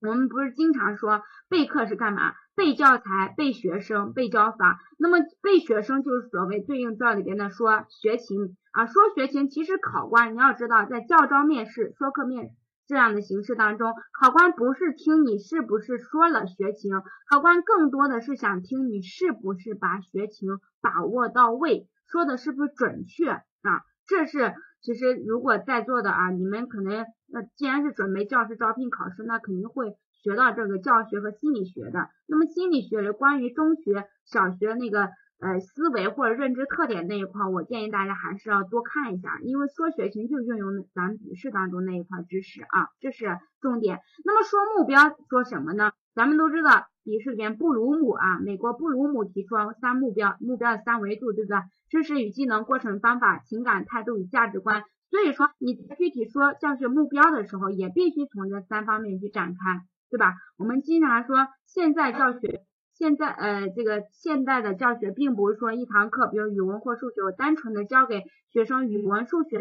我们不是经常说备课是干嘛？背教材、背学生、背教法。那么背学生就是所谓对应这里边的说学情啊。说学情，其实考官你要知道，在教招面试、说课面这样的形式当中，考官不是听你是不是说了学情，考官更多的是想听你是不是把学情把握到位，说的是不是准确啊？这是其实如果在座的啊，你们可能。那既然是准备教师招聘考试，那肯定会学到这个教学和心理学的。那么心理学的关于中学、小学那个呃思维或者认知特点那一块，我建议大家还是要多看一下，因为说学情就运用咱们笔试当中那一块知识啊，这是重点。那么说目标说什么呢？咱们都知道笔试里边布鲁姆啊，美国布鲁姆提出三目标，目标的三维度，对不对？知识与技能、过程方法、情感态度与价值观。所以说，你具体说教学目标的时候，也必须从这三方面去展开，对吧？我们经常说，现在教学，现在呃，这个现代的教学，并不是说一堂课，比如语文或数学，我单纯的教给学生语文、数学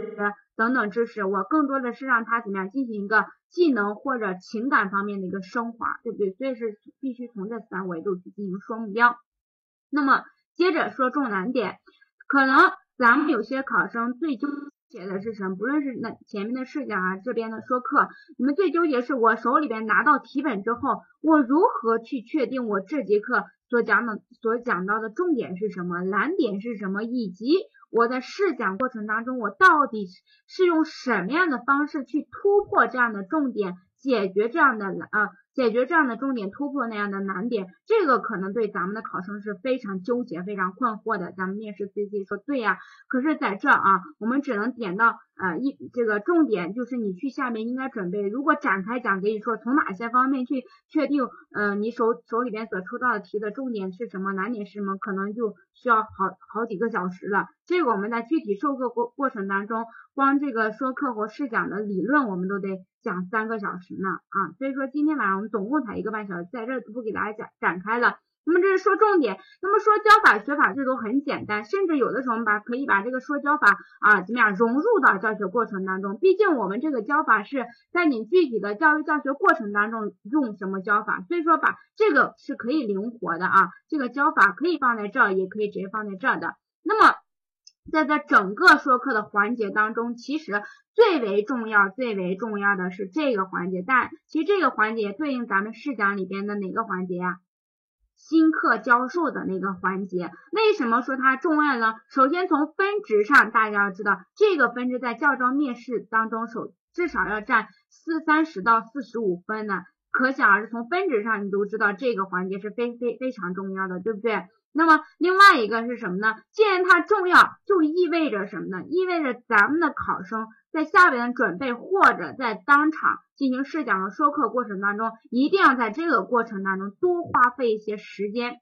等等知识，我更多的是让他怎么样进行一个技能或者情感方面的一个升华，对不对？所以是必须从这三维度去进行双目标。那么接着说重难点，可能咱们有些考生最纠写的是什么？不论是那前面的试讲啊，这边的说课，你们最纠结是我手里边拿到题本之后，我如何去确定我这节课所讲的所讲到的重点是什么，难点是什么，以及我在试讲过程当中，我到底是用什么样的方式去突破这样的重点，解决这样的啊？解决这样的重点突破那样的难点，这个可能对咱们的考生是非常纠结、非常困惑的。咱们面试 C C 说对呀，可是在这啊，我们只能点到呃一这个重点，就是你去下面应该准备。如果展开讲，给你说从哪些方面去确定，呃，你手手里边所出到的题的重点是什么，难点是什么，可能就需要好好几个小时了。这个我们在具体授课过过程当中，光这个说课和试讲的理论，我们都得。讲三个小时呢啊，所以说今天晚上总共才一个半小时，在这不给大家展展开了。那么这是说重点，那么说教法学法这都很简单，甚至有的时候我们把可以把这个说教法啊怎么样融入到教学过程当中。毕竟我们这个教法是在你具体的教育教学过程当中用什么教法，所以说把这个是可以灵活的啊，这个教法可以放在这儿，也可以直接放在这儿的。那么。在这整个说课的环节当中，其实最为重要、最为重要的是这个环节。但其实这个环节对应咱们试讲里边的哪个环节呀？新课教授的那个环节。为什么说它重要呢？首先从分值上，大家要知道，这个分值在教招面试当中，首至少要占四三十到四十五分呢。可想而知，从分值上你都知道这个环节是非非非常重要的，对不对？那么另外一个是什么呢？既然它重要，就意味着什么呢？意味着咱们的考生在下边的准备或者在当场进行试讲和说课过程当中，一定要在这个过程当中多花费一些时间。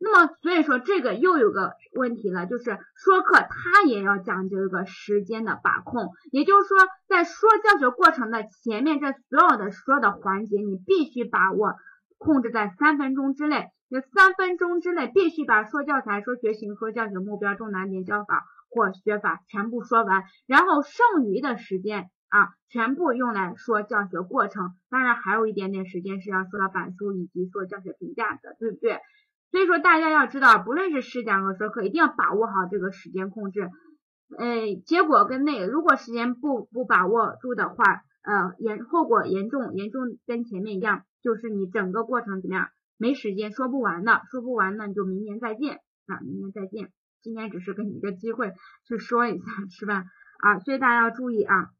那么所以说这个又有个问题了，就是说课它也要讲究一个时间的把控，也就是说在说教学过程的前面这所有的说的环节，你必须把握控制在三分钟之内。这三分钟之内必须把说教材、说学型、说教学目标、重难点、教法或学法全部说完，然后剩余的时间啊，全部用来说教学过程。当然还有一点点时间是要说到板书以及说教学评价的，对不对？所以说大家要知道，不论是试讲和说课，一定要把握好这个时间控制。呃，结果跟那个，如果时间不不把握住的话，呃，严后果严重，严重跟前面一样，就是你整个过程怎么样？没时间说不完的，说不完那你就明年再见啊，明年再见。今天只是给你一个机会去说一下，是吧？啊，所以大家要注意啊。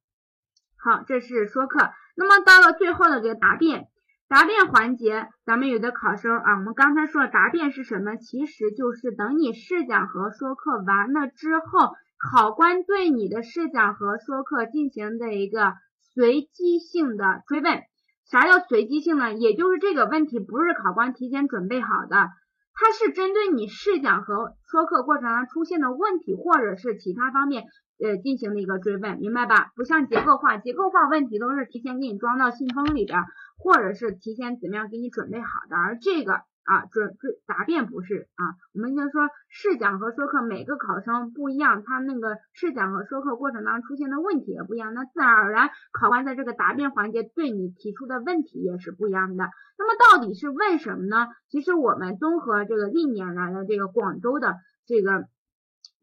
好，这是说课。那么到了最后的这个答辩，答辩环节，咱们有的考生啊，我们刚才说答辩是什么？其实就是等你试讲和说课完了之后，考官对你的试讲和说课进行的一个随机性的追问。啥叫随机性呢？也就是这个问题不是考官提前准备好的，它是针对你试讲和说课过程中出现的问题，或者是其他方面呃进行的一个追问，明白吧？不像结构化，结构化问题都是提前给你装到信封里边，或者是提前怎么样给你准备好的，而这个。啊，准准答辩不是啊，我们就说试讲和说课每个考生不一样，他那个试讲和说课过程当中出现的问题也不一样，那自然而然考官在这个答辩环节对你提出的问题也是不一样的。那么到底是问什么呢？其实我们综合这个历年来的这个广州的这个。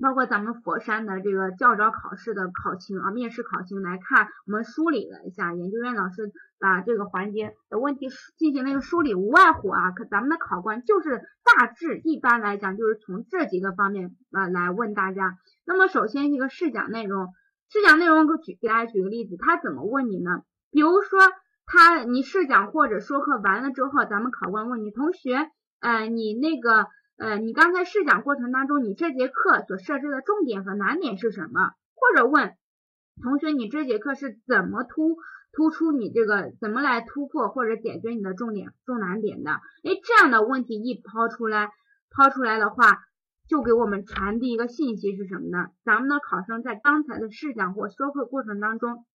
包括咱们佛山的这个教招考试的考情啊，面试考情来看，我们梳理了一下，研究院老师把这个环节的问题进行了一个梳理，无外乎啊，可咱们的考官就是大致一般来讲就是从这几个方面啊来问大家。那么首先一个试讲内容，试讲内容给举给大家举个例子，他怎么问你呢？比如说他你试讲或者说课完了之后，咱们考官问你同学，呃，你那个。呃，你刚才试讲过程当中，你这节课所设置的重点和难点是什么？或者问同学，你这节课是怎么突突出你这个怎么来突破或者解决你的重点重难点的？哎，这样的问题一抛出来，抛出来的话，就给我们传递一个信息是什么呢？咱们的考生在刚才的试讲或说课过程当中，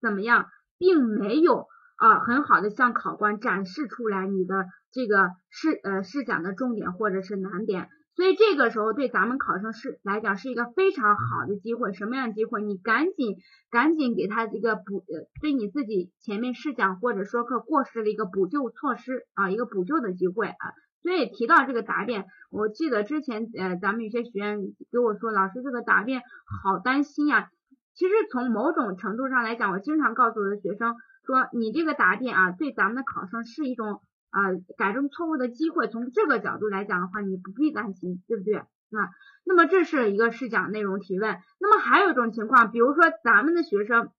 怎么样，并没有。啊，很好的向考官展示出来你的这个试呃试讲的重点或者是难点，所以这个时候对咱们考生是来讲是一个非常好的机会。什么样的机会？你赶紧赶紧给他一个补，对你自己前面试讲或者说课过失的一个补救措施啊，一个补救的机会啊。所以提到这个答辩，我记得之前呃咱们有些学员给我说，老师这个答辩好担心呀。其实从某种程度上来讲，我经常告诉我的学生说，你这个答辩啊，对咱们的考生是一种啊改正错误的机会。从这个角度来讲的话，你不必担心，对不对啊？那么这是一个试讲内容提问。那么还有一种情况，比如说咱们的学生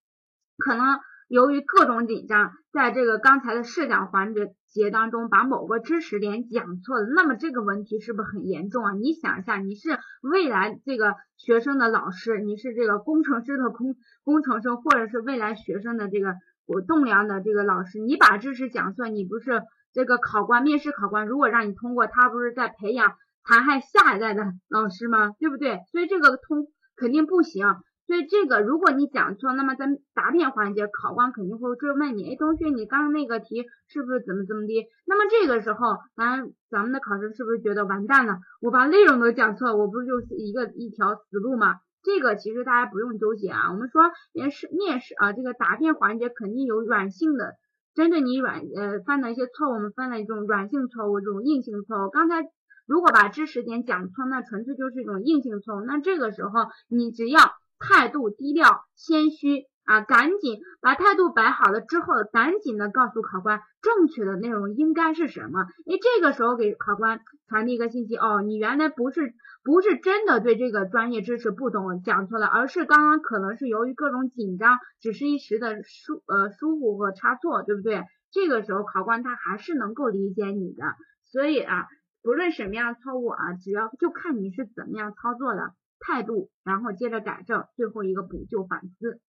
可能由于各种紧张，在这个刚才的试讲环节。节当中把某个知识点讲错了，那么这个问题是不是很严重啊？你想一下，你是未来这个学生的老师，你是这个工程师的工工程生，或者是未来学生的这个我栋梁的这个老师，你把知识讲错，你不是这个考官面试考官如果让你通过，他不是在培养残害下一代的 老师吗？对不对？所以这个通肯定不行。所以这个，如果你讲错，那么在答辩环节，考官肯定会追问你，哎，同学，你刚刚那个题是不是怎么怎么的？那么这个时候，咱咱们的考生是不是觉得完蛋了？我把内容都讲错，我不是就是一个一条死路吗？这个其实大家不用纠结啊。我们说面试面试啊，这个答辩环节肯定有软性的，针对你软呃犯的一些错误，我们分了一种软性错误，这种硬性错误。刚才如果把知识点讲错，那纯粹就是一种硬性错误。那这个时候你只要。态度低调谦虚啊，赶紧把态度摆好了之后，赶紧的告诉考官正确的内容应该是什么。哎，这个时候给考官传递一个信息哦，你原来不是不是真的对这个专业知识不懂讲错了，而是刚刚可能是由于各种紧张，只是一时的疏呃疏忽和差错，对不对？这个时候考官他还是能够理解你的，所以啊，不论什么样的错误啊，只要就看你是怎么样操作的。态度，然后接着改正，最后一个补救反思。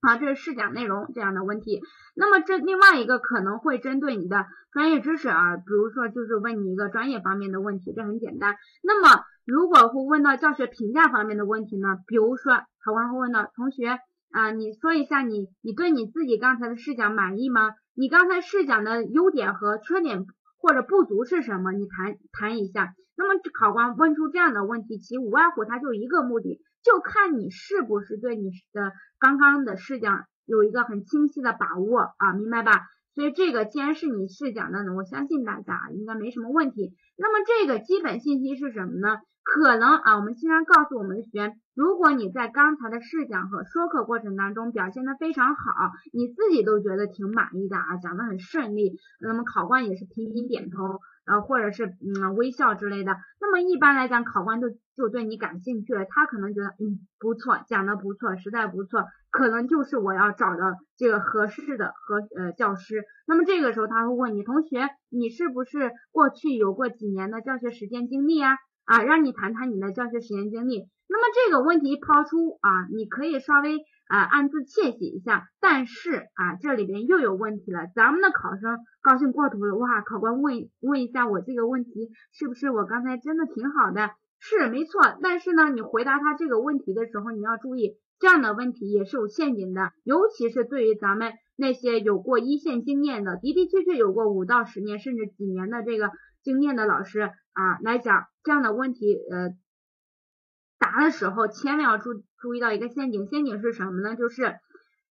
啊，这是试讲内容这样的问题。那么这另外一个可能会针对你的专业知识啊，比如说就是问你一个专业方面的问题，这很简单。那么如果会问到教学评价方面的问题呢？比如说考官会问到同学啊，你说一下你你对你自己刚才的试讲满意吗？你刚才试讲的优点和缺点或者不足是什么？你谈谈一下。那么考官问出这样的问题，其无外乎他就一个目的，就看你是不是对你的刚刚的试讲有一个很清晰的把握啊，明白吧？所以这个既然是你试讲的呢，我相信大家应该没什么问题。那么这个基本信息是什么呢？可能啊，我们经常告诉我们的学员，如果你在刚才的试讲和说课过程当中表现的非常好，你自己都觉得挺满意的啊，讲的很顺利，那么考官也是频频点头。呃，或者是嗯微笑之类的，那么一般来讲，考官就就对你感兴趣了，他可能觉得嗯不错，讲的不错，实在不错，可能就是我要找的这个合适的和呃教师。那么这个时候他会问你，同学，你是不是过去有过几年的教学实践经历啊？啊，让你谈谈你的教学实践经历。那么这个问题抛出啊，你可以稍微。啊，暗自窃喜一下，但是啊，这里边又有问题了。咱们的考生高兴过头了，哇！考官问问一下我这个问题，是不是我刚才真的挺好的？是没错，但是呢，你回答他这个问题的时候，你要注意，这样的问题也是有陷阱的，尤其是对于咱们那些有过一线经验的，的的确确有过五到十年甚至几年的这个经验的老师啊来讲，这样的问题，呃。答的时候千万要注注意到一个陷阱，陷阱是什么呢？就是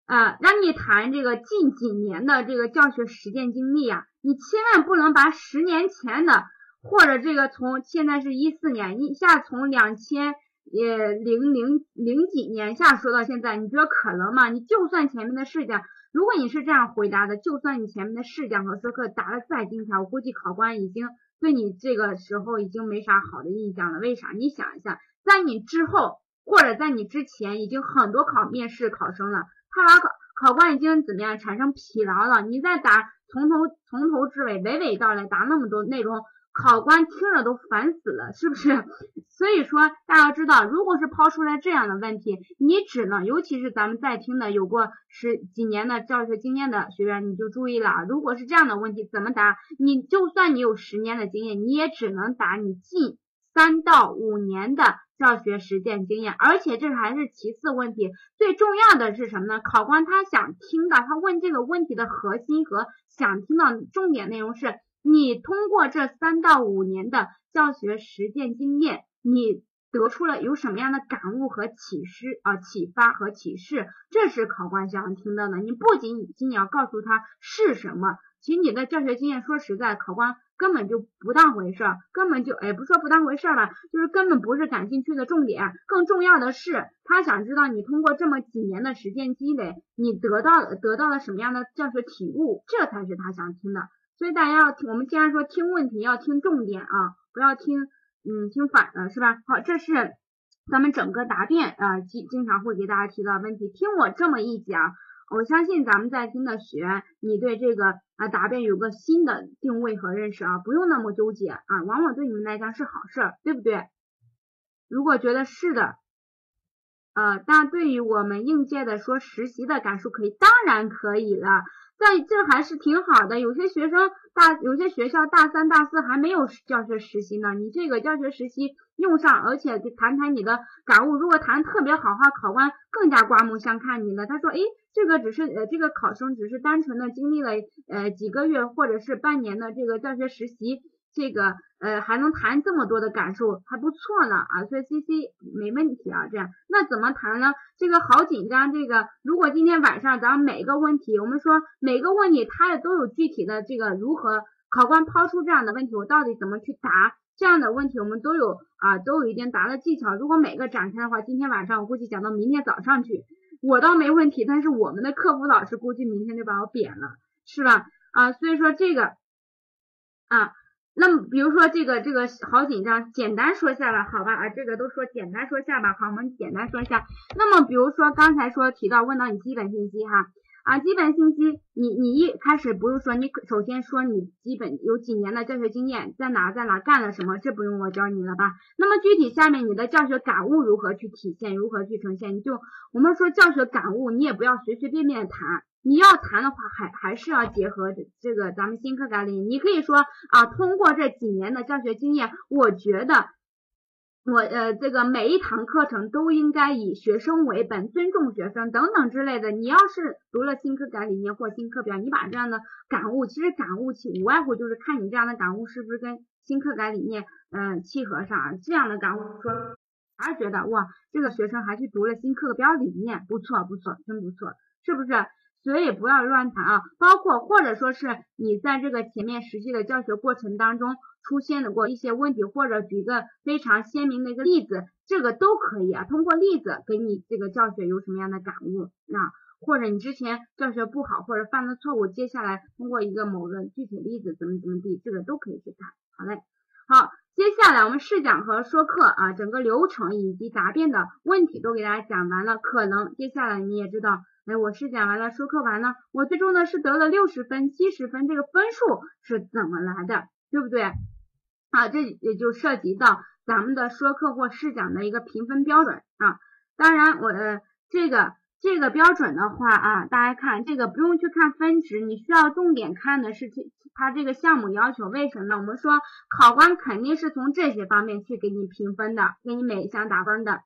呃让你谈这个近几年的这个教学实践经历啊，你千万不能把十年前的或者这个从现在是一四年一下从两千呃零零零几年下说到现在，你觉得可能吗？你就算前面的试讲，如果你是这样回答的，就算你前面的试讲和说课答的再精彩，我估计考官已经对你这个时候已经没啥好的印象了。为啥？你想一下。在你之后或者在你之前，已经很多考面试考生了，他把考考官已经怎么样产生疲劳了？你再答从头从头至尾娓娓道来答那么多内容，考官听着都烦死了，是不是？所以说大家要知道，如果是抛出来这样的问题，你只能，尤其是咱们在听的有过十几年的教学经验的学员，你就注意了啊！如果是这样的问题，怎么答？你就算你有十年的经验，你也只能答你近三到五年的。教学实践经验，而且这还是其次问题，最重要的是什么呢？考官他想听到，他问这个问题的核心和想听到重点内容是，你通过这三到五年的教学实践经验，你得出了有什么样的感悟和启示啊？启发和启示，这是考官想听到的。你不仅仅要告诉他是什么。其实你的教学经验，说实在，考官根本就不当回事儿，根本就哎，不说不当回事儿吧，就是根本不是感兴趣的重点。更重要的是，他想知道你通过这么几年的实践积累，你得到得到了什么样的教学体悟，这才是他想听的。所以大家要听，我们既然说听问题要听重点啊，不要听嗯听反了，是吧？好，这是咱们整个答辩啊经经常会给大家提到问题，听我这么一讲。我相信咱们在听的学员，你对这个啊答辩有个新的定位和认识啊，不用那么纠结啊，往往对你们来讲是好事儿，对不对？如果觉得是的，呃，但对于我们应届的说实习的感受可以，当然可以了。在这还是挺好的，有些学生大，有些学校大三、大四还没有教学实习呢。你这个教学实习用上，而且谈谈你的感悟，如果谈特别好话，考官更加刮目相看你了。他说，哎，这个只是呃，这个考生只是单纯的经历了呃几个月或者是半年的这个教学实习。这个呃还能谈这么多的感受还不错呢啊，所以 C C 没问题啊，这样那怎么谈呢？这个好紧张，这个如果今天晚上咱们每个问题，我们说每个问题它也都有具体的这个如何考官抛出这样的问题，我到底怎么去答这样的问题，我们都有啊都有一定答的技巧。如果每个展开的话，今天晚上我估计讲到明天早上去，我倒没问题，但是我们的客服老师估计明天就把我扁了，是吧？啊，所以说这个啊。那么，比如说这个这个好紧张，简单说下吧，好吧啊，这个都说简单说下吧，好，我们简单说一下。那么，比如说刚才说提到问到你基本信息哈啊，基本信息，你你一开始不是说，你首先说你基本有几年的教学经验，在哪在哪干了什么，这不用我教你了吧？那么具体下面你的教学感悟如何去体现，如何去呈现？你就我们说教学感悟，你也不要随随便便谈。你要谈的话，还还是要结合这个咱们新课改里，你可以说啊，通过这几年的教学经验，我觉得我呃这个每一堂课程都应该以学生为本，尊重学生等等之类的。你要是读了新课改理念或新课表，你把这样的感悟，其实感悟其无外乎就是看你这样的感悟是不是跟新课改理念嗯契合上，这样的感悟说，还是觉得哇，这个学生还去读了新课标理念，不错不错，真不错，是不是？所以不要乱谈啊，包括或者说是你在这个前面实际的教学过程当中出现的过一些问题，或者举个非常鲜明的一个例子，这个都可以啊。通过例子给你这个教学有什么样的感悟啊？或者你之前教学不好或者犯的错误，接下来通过一个某个具体例子怎么怎么地，这个都可以去谈。好嘞，好，接下来我们试讲和说课啊，整个流程以及答辩的问题都给大家讲完了，可能接下来你也知道。哎，我试讲完了，授课完了，我最终呢是得了六十分、七十分，这个分数是怎么来的，对不对？啊，这也就涉及到咱们的说课或试讲的一个评分标准啊。当然，我呃这个这个标准的话啊，大家看这个不用去看分值，你需要重点看的是这它这个项目要求。为什么呢？我们说考官肯定是从这些方面去给你评分的，给你每一项打分的。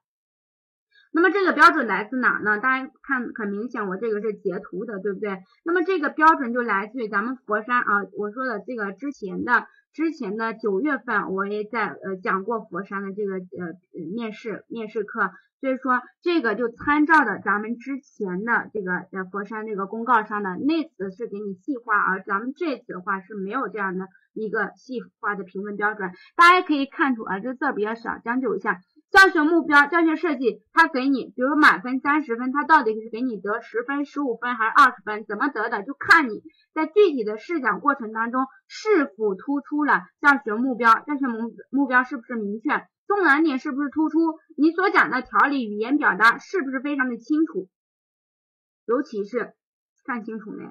那么这个标准来自哪呢？大家看很明显，我这个是截图的，对不对？那么这个标准就来自于咱们佛山啊，我说的这个之前的之前的九月份，我也在呃讲过佛山的这个呃面试面试课，所以说这个就参照的咱们之前的这个呃佛山那个公告上的那次是给你细化，而咱们这次的话是没有这样的一个细化的评分标准，大家可以看出啊，这字比较少，将就一下。教学目标、教学设计，他给你，比如满分三十分，他到底是给你得十分、十五分还是二十分？怎么得的？就看你在具体的试讲过程当中是否突出了教学目标，教学目目标是不是明确，重难点是不是突出，你所讲的条理、语言表达是不是非常的清楚，尤其是看清楚没？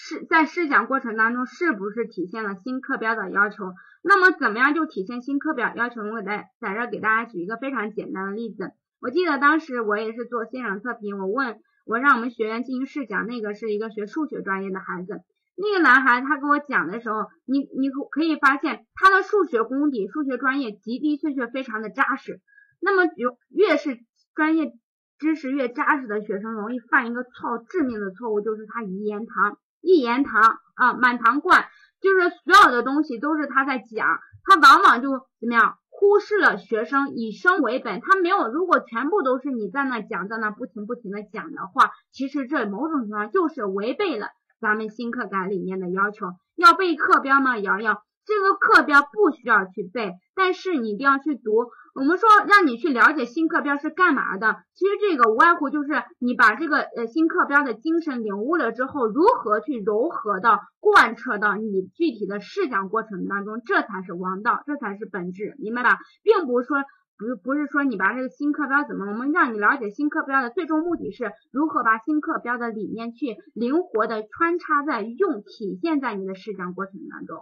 试在试讲过程当中是不是体现了新课标的要求？那么怎么样就体现新课表要求？我给大在这给大家举一个非常简单的例子。我记得当时我也是做现场测评，我问我让我们学员进行试讲，那个是一个学数学专业的孩子，那个男孩他跟我讲的时候，你你可以发现他的数学功底、数学专业的的确确非常的扎实。那么有越是专业知识越扎实的学生，容易犯一个错致命的错误，就是他一言堂。一言堂啊，满堂灌，就是所有的东西都是他在讲，他往往就怎么样，忽视了学生以生为本，他没有，如果全部都是你在那讲，在那不停不停的讲的话，其实这某种情况就是违背了咱们新课改里面的要求，要背课标吗？瑶瑶，这个课标不需要去背，但是你一定要去读。我们说让你去了解新课标是干嘛的，其实这个无外乎就是你把这个呃新课标的精神领悟了之后，如何去柔和的贯彻到你具体的试讲过程当中，这才是王道，这才是本质，明白吧？并不是说不不是说你把这个新课标怎么，我们让你了解新课标的最终目的是如何把新课标的理念去灵活的穿插在用体现在你的试讲过程当中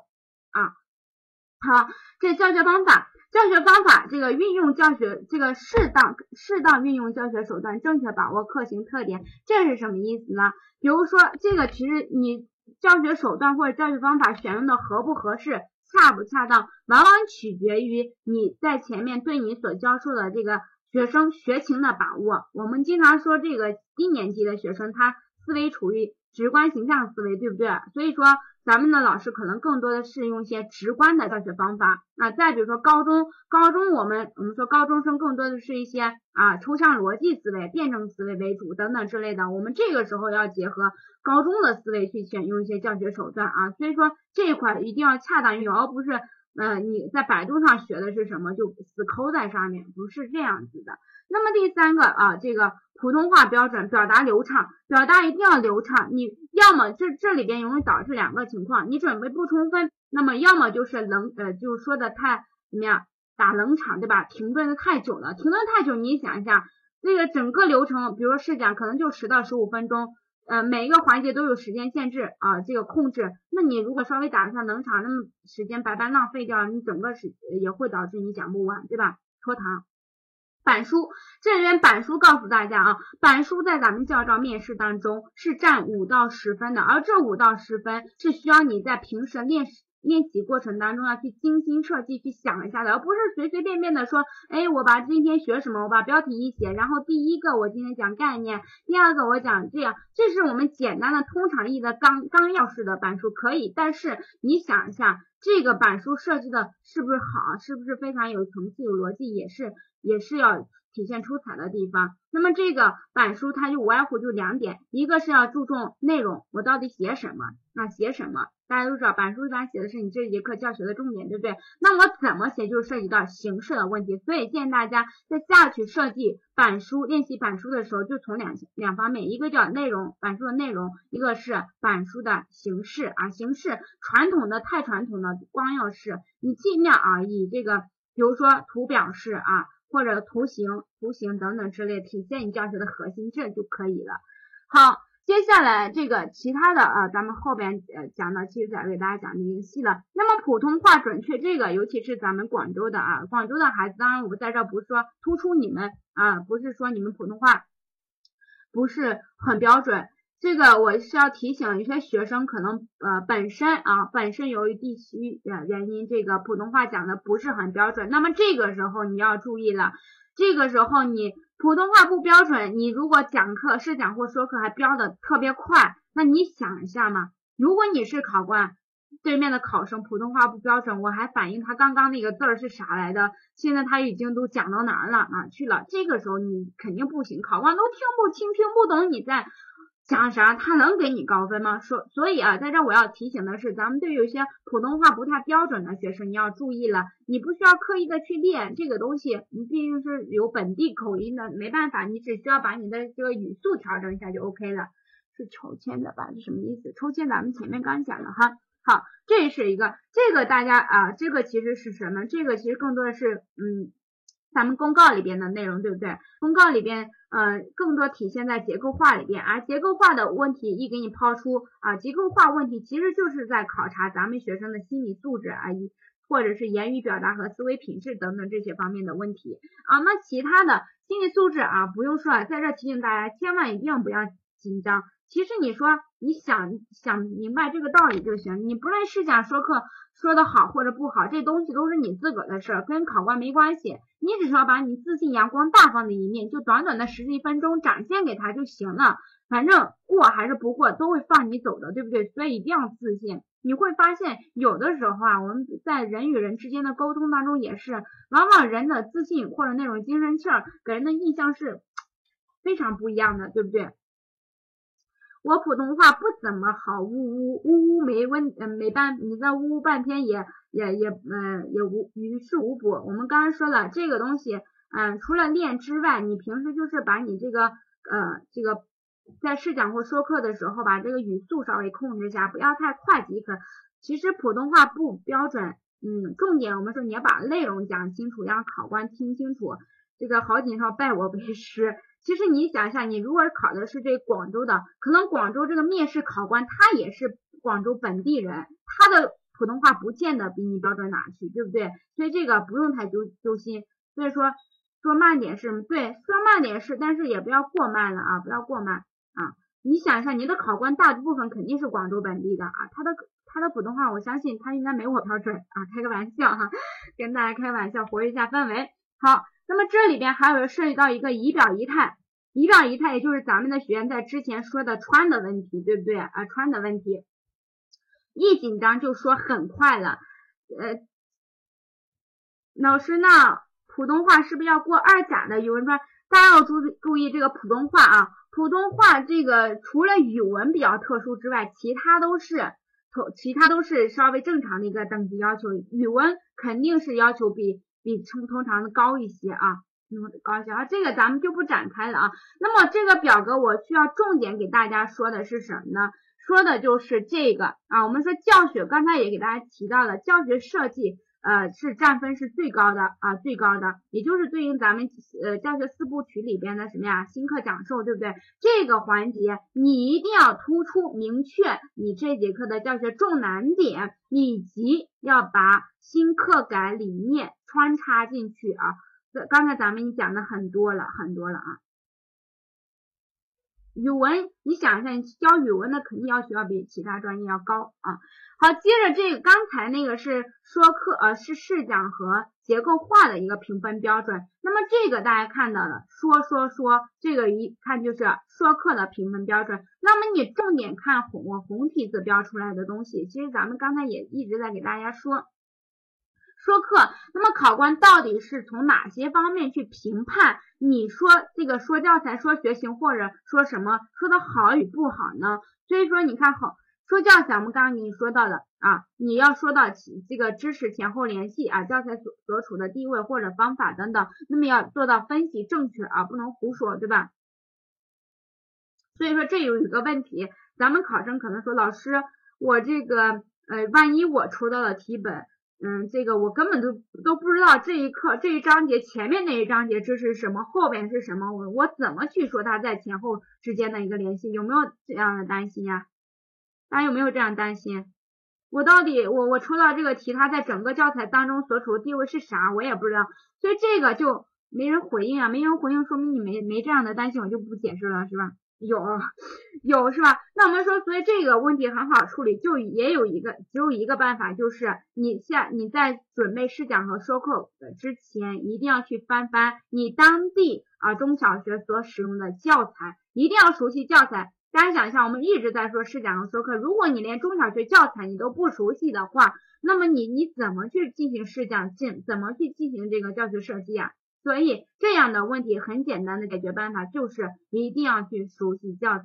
啊。好，这教学方法。教学方法，这个运用教学，这个适当适当运用教学手段，正确把握课型特点，这是什么意思呢？比如说，这个其实你教学手段或者教学方法选用的合不合适，恰不恰当，往往取决于你在前面对你所教授的这个学生学情的把握。我们经常说，这个低年级的学生他思维处于直观形象思维，对不对？所以说。咱们的老师可能更多的是用一些直观的教学方法那，再比如说高中，高中我们我们说高中生更多的是一些啊抽象逻辑思维、辩证思维为主等等之类的，我们这个时候要结合高中的思维去选用一些教学手段啊，所以说这一块一定要恰当运用，而不是呃你在百度上学的是什么就死抠在上面，不是这样子的。那么第三个啊，这个普通话标准表达流畅，表达一定要流畅。你要么这这里边容易导致两个情况，你准备不充分，那么要么就是冷呃，就是说的太怎么样，打冷场，对吧？停顿的太久了，停顿太久，你想一下，这个整个流程，比如说试讲可能就十到十五分钟，呃，每一个环节都有时间限制啊，这个控制。那你如果稍微打一下冷场，那么时间白白浪费掉，你整个是也会导致你讲不完，对吧？拖堂。板书，这里面板书告诉大家啊，板书在咱们教招面试当中是占五到十分的，而这五到十分是需要你在平时练练习过程当中要去精心设计去想一下的，而不是随随便便的说，哎，我把今天学什么，我把标题一写，然后第一个我今天讲概念，第二个我讲这样，这是我们简单的通常意义的纲纲要式的板书可以，但是你想一下，这个板书设计的是不是好，是不是非常有层次、有逻辑，也是。也是要体现出彩的地方。那么这个板书它就无外乎就两点，一个是要注重内容，我到底写什么？那写什么？大家都知道板书一般写的是你这节课教学的重点，对不对？那我怎么写就涉及到形式的问题，所以建议大家在下去设计板书、练习板书的时候，就从两两方面，一个叫内容，板书的内容，一个是板书的形式啊，形式传统的太传统的光耀式，你尽量啊以这个，比如说图表式啊。或者图形、图形等等之类，体现你教学的核心，这就可以了。好，接下来这个其他的啊，咱们后边呃讲的，其实在为大家讲的已经细了。那么普通话准确这个，尤其是咱们广州的啊，广州的孩子，当然我在这不是说突出你们啊，不是说你们普通话不是很标准。这个我是要提醒，有些学生可能呃本身啊本身由于地区呃原因，这个普通话讲的不是很标准。那么这个时候你要注意了，这个时候你普通话不标准，你如果讲课试讲或说课还标的特别快，那你想一下嘛，如果你是考官，对面的考生普通话不标准，我还反映他刚刚那个字儿是啥来的，现在他已经都讲到哪儿了哪去了，这个时候你肯定不行，考官都听不清听不懂你在。讲啥？他能给你高分吗？说，所以啊，在这我要提醒的是，咱们对有些普通话不太标准的学生，你要注意了。你不需要刻意的去练这个东西，你毕竟是有本地口音的，没办法，你只需要把你的这个语速调整一下就 OK 了。是抽签的吧？是什么意思？抽签咱们前面刚讲了哈。好，这是一个，这个大家啊，这个其实是什么？这个其实更多的是嗯。咱们公告里边的内容对不对？公告里边，呃，更多体现在结构化里边，而结构化的问题一给你抛出啊，结构化问题其实就是在考察咱们学生的心理素质而已，或者是言语表达和思维品质等等这些方面的问题啊。那其他的心理素质啊，不用说了，在这提醒大家，千万一定不要紧张。其实你说你想想明白这个道理就行，你不论试讲说课说的好或者不好，这东西都是你自个儿的事儿，跟考官没关系。你只需要把你自信、阳光、大方的一面，就短短的十几分钟展现给他就行了。反正过还是不过都会放你走的，对不对？所以一定要自信。你会发现有的时候啊，我们在人与人之间的沟通当中也是，往往人的自信或者那种精神气儿给人的印象是非常不一样的，对不对？我普通话不怎么好，呜呜呜呜没问，嗯没办，你再呜呜半天也也也呃也无于事无补。我们刚刚说了这个东西，嗯，除了练之外，你平时就是把你这个呃这个在试讲或说课的时候，把这个语速稍微控制一下，不要太快即可。其实普通话不标准，嗯，重点我们说你要把内容讲清楚，让考官听清楚。这个郝锦涛拜我为师。其实你想一下，你如果考的是这广州的，可能广州这个面试考官他也是广州本地人，他的普通话不见得比你标准哪去，对不对？所以这个不用太揪揪心。所以说说慢点是对，说慢点是，但是也不要过慢了啊，不要过慢啊。你想一下，你的考官大部分肯定是广州本地的啊，他的他的普通话，我相信他应该没我标准啊，开个玩笑哈，跟大家开个玩笑，活跃一下氛围。好。那么这里边还有涉及到一个仪表仪态，仪表仪态也就是咱们的学员在之前说的穿的问题，对不对啊？穿的问题，一紧张就说很快了，呃，老师那普通话是不是要过二甲的语文专？大家要注注意这个普通话啊，普通话这个除了语文比较特殊之外，其他都是其他都是稍微正常的一个等级要求，语文肯定是要求比。比通通常的高一些啊，那么，高一些啊，这个咱们就不展开了啊。那么这个表格我需要重点给大家说的是什么呢？说的就是这个啊，我们说教学，刚才也给大家提到了教学设计。呃，是占分是最高的啊，最高的，也就是对应咱们呃教学四部曲里边的什么呀？新课讲授，对不对？这个环节你一定要突出明确你这节课的教学重难点，以及要把新课改理念穿插进去啊。这刚才咱们已经讲的很多了，很多了啊。语文，你想一下，你教语文的肯定要求要比其他专业要高啊。好，接着这个刚才那个是说课，呃，是试讲和结构化的一个评分标准。那么这个大家看到了，说说说，这个一看就是说课的评分标准。那么你重点看红红体字标出来的东西，其实咱们刚才也一直在给大家说。说课，那么考官到底是从哪些方面去评判你说这个说教材、说学型或者说什么说的好与不好呢？所以说你看好说教材，我们刚刚给你说到的啊，你要说到这个知识前后联系啊，教材所所处的地位或者方法等等，那么要做到分析正确啊，不能胡说，对吧？所以说这有一个问题，咱们考生可能说老师，我这个呃，万一我抽到了题本。嗯，这个我根本都都不知道这一课这一章节前面那一章节这是什么，后边是什么，我我怎么去说它在前后之间的一个联系？有没有这样的担心呀？大家有没有这样担心？我到底我我抽到这个题，它在整个教材当中所处的地位是啥？我也不知道，所以这个就没人回应啊，没人回应，说明你没没这样的担心，我就不解释了，是吧？有有是吧？那我们说，所以这个问题很好处理，就也有一个只有一个办法，就是你下你在准备试讲和说课的之前，一定要去翻翻你当地啊中小学所使用的教材，一定要熟悉教材。大家想一下，我们一直在说试讲和说课，如果你连中小学教材你都不熟悉的话，那么你你怎么去进行试讲进，怎么去进行这个教学设计啊？所以这样的问题很简单的解决办法就是一定要去熟悉教材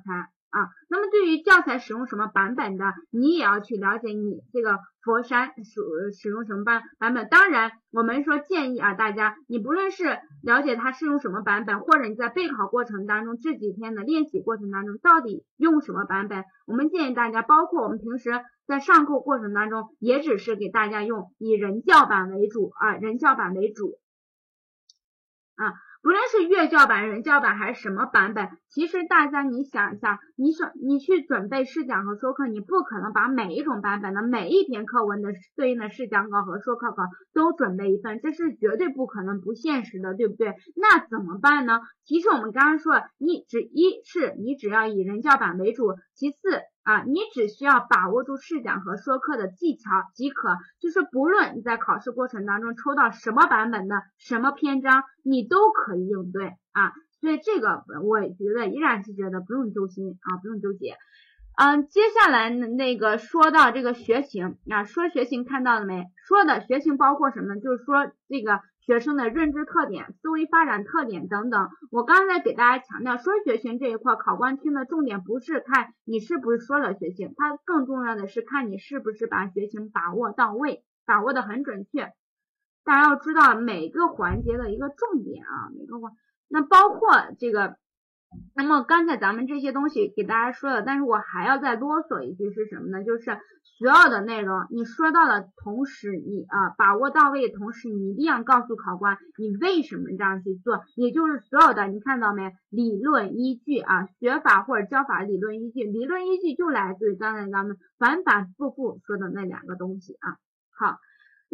啊。那么对于教材使用什么版本的，你也要去了解你这个佛山使使用什么版版本。当然，我们说建议啊，大家你不论是了解它是用什么版本，或者你在备考过程当中这几天的练习过程当中到底用什么版本，我们建议大家，包括我们平时在上课过程当中，也只是给大家用以人教版为主啊，人教版为主。啊，不论是粤教版、人教版还是什么版本，其实大家你想一下，你想你去准备试讲和说课，你不可能把每一种版本的每一篇课文的对应的试讲稿和说课稿都准备一份，这是绝对不可能、不现实的，对不对？那怎么办呢？其实我们刚刚说，你只一是你只要以人教版为主，其次。啊，你只需要把握住试讲和说课的技巧即可，就是不论你在考试过程当中抽到什么版本的什么篇章，你都可以应对啊。所以这个我觉得依然是觉得不用揪心啊，不用纠结。嗯，接下来那个说到这个学情啊，说学情看到了没？说的学情包括什么？就是说这个学生的认知特点、思维发展特点等等。我刚才给大家强调说学情这一块，考官听的重点不是看你是不是说了学情，他更重要的是看你是不是把学情把握到位，把握的很准确。大家要知道每个环节的一个重点啊，每个环，那包括这个。那么刚才咱们这些东西给大家说了，但是我还要再啰嗦一句是什么呢？就是所有的内容你说到的同时，你啊把握到位的同时，你一定要告诉考官你为什么这样去做，也就是所有的你看到没？理论依据啊，学法或者教法理论依据，理论依据就来自于刚才咱们反反复复说的那两个东西啊。好。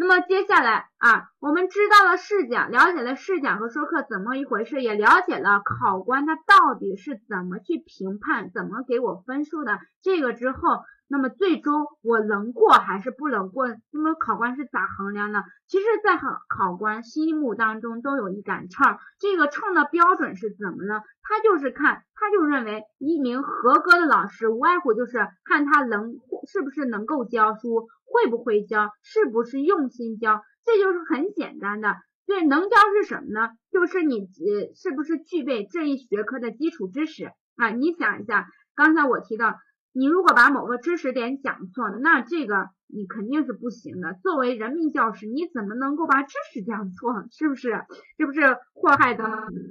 那么接下来啊，我们知道了试讲，了解了试讲和说课怎么一回事，也了解了考官他到底是怎么去评判，怎么给我分数的。这个之后，那么最终我能过还是不能过？那么考官是咋衡量呢？其实，在考考官心目当中都有一杆秤，这个秤的标准是怎么呢？他就是看，他就认为一名合格的老师，无外乎就是看他能是不是能够教书。会不会教，是不是用心教，这就是很简单的。对，能教是什么呢？就是你呃，是不是具备这一学科的基础知识啊？你想一下，刚才我提到，你如果把某个知识点讲错了，那这个你肯定是不行的。作为人民教师，你怎么能够把知识讲错？是不是？这不是祸害的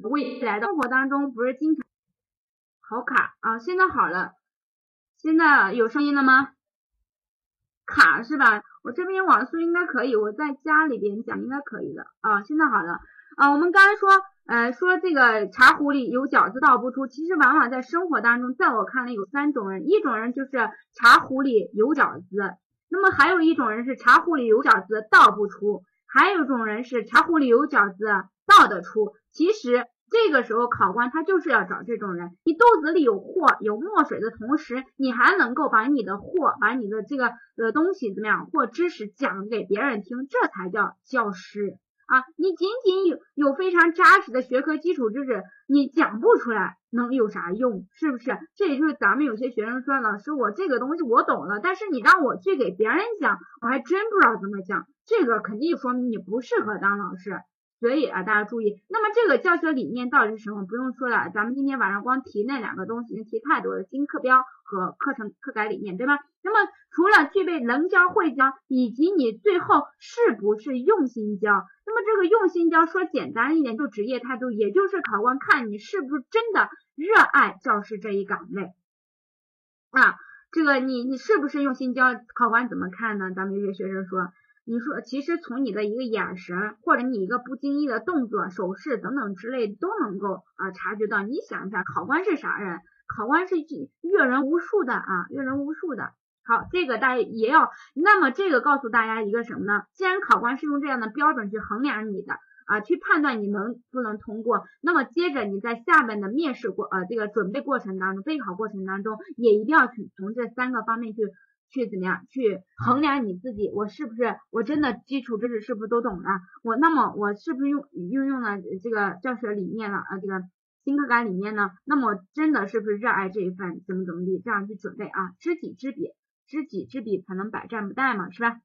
未来的生活当中不是经常好卡啊？现在好了，现在有声音了吗？卡是吧？我这边网速应该可以，我在家里边讲应该可以的啊。现在好了啊，我们刚才说，呃，说这个茶壶里有饺子倒不出，其实往往在生活当中，在我看来有三种人，一种人就是茶壶里有饺子，那么还有一种人是茶壶里有饺子倒不出，还有一种人是茶壶里有饺子倒得出。其实。这个时候，考官他就是要找这种人。你肚子里有货、有墨水的同时，你还能够把你的货、把你的这个呃东西怎么样，或知识讲给别人听，这才叫教师啊！你仅仅有有非常扎实的学科基础知识，你讲不出来，能有啥用？是不是？这也就是咱们有些学生说，老师，我这个东西我懂了，但是你让我去给别人讲，我还真不知道怎么讲。这个肯定说明你不适合当老师。所以啊，大家注意，那么这个教学理念到底是什么？不用说了，咱们今天晚上光提那两个东西，提太多了，新课标和课程课改理念，对吧？那么除了具备能教会教，以及你最后是不是用心教？那么这个用心教，说简单一点，就职业态度，也就是考官看你是不是真的热爱教师这一岗位啊。这个你你是不是用心教？考官怎么看呢？咱们有些学生说。你说，其实从你的一个眼神，或者你一个不经意的动作、手势等等之类，都能够啊察觉到。你想一下，考官是啥人？考官是阅人无数的啊，阅人无数的。好，这个大家也要。那么这个告诉大家一个什么呢？既然考官是用这样的标准去衡量你的啊，去判断你能不能通过，那么接着你在下面的面试过呃这个准备过程当中、备考过程当中，也一定要去从这三个方面去。去怎么样去衡量你自己？我是不是我真的基础知识是不是都懂了？我那么我是不是用运用了这个教学理念了啊？这个新课改理念呢？那么真的是不是热爱这一份？怎么怎么地这样去准备啊？知己知彼，知己知彼才能百战不殆嘛，是吧？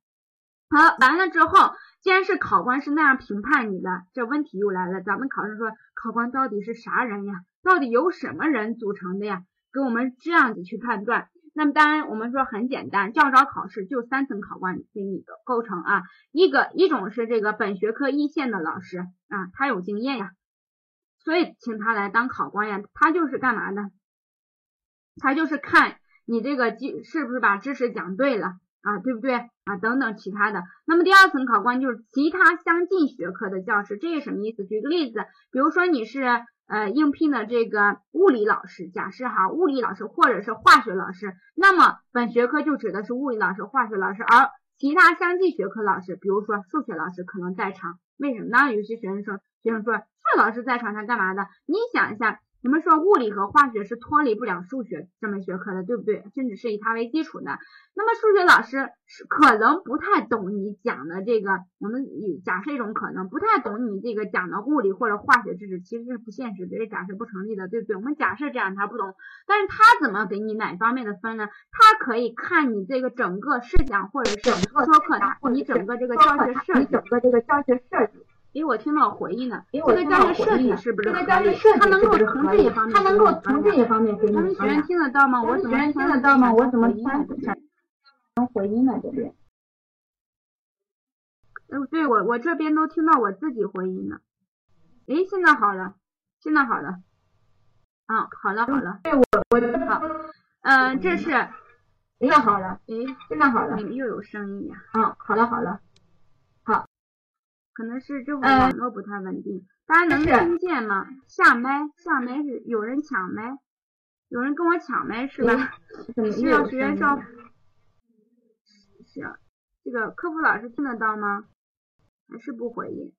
好，完了之后，既然是考官是那样评判你的，这问题又来了。咱们考生说，考官到底是啥人呀？到底由什么人组成的呀？给我们这样子去判断。那么当然，我们说很简单，教招考试就三层考官给你的构成啊，一个一种是这个本学科一线的老师啊，他有经验呀，所以请他来当考官呀，他就是干嘛的？他就是看你这个知是不是把知识讲对了啊，对不对啊？等等其他的。那么第二层考官就是其他相近学科的教师，这是什么意思？举个例子，比如说你是。呃，应聘的这个物理老师，假设哈，物理老师或者是化学老师，那么本学科就指的是物理老师、化学老师，而其他相近学科老师，比如说数学老师可能在场，为什么呢？有些学生说，学生说，数学老师在场，他干嘛的？你想一下。你们说物理和化学是脱离不了数学这门学科的，对不对？甚至是以它为基础的。那么数学老师是可能不太懂你讲的这个，我们假设一种可能，不太懂你这个讲的物理或者化学知识，其实是不现实的，这假设不成立的，对不对？我们假设这样他不懂，但是他怎么给你哪方面的分呢？他可以看你这个整个试讲或者是整个说课，你整个这个教学设计，整个这个教学设计。诶，我听到回音了。诶，这个教学设计是不是可以？它能够从这一方面，它能够从这一方面给你。咱们学员听得到吗？我怎么听得到吗？我怎么产生回音了？这边。哎，对我我这边都听到我自己回音了。诶，现在好了，现在好了。嗯，好了好了。对我我好。嗯，这是。现在好了。诶，现在好了。你们又有声音呀？嗯，好了好了。好。可能是这会网络不太稳定，大家能听见吗？下麦，下麦是有人抢麦，有人跟我抢麦是吧？需要学员上，是，这个客服老师听得到吗？还是不回应？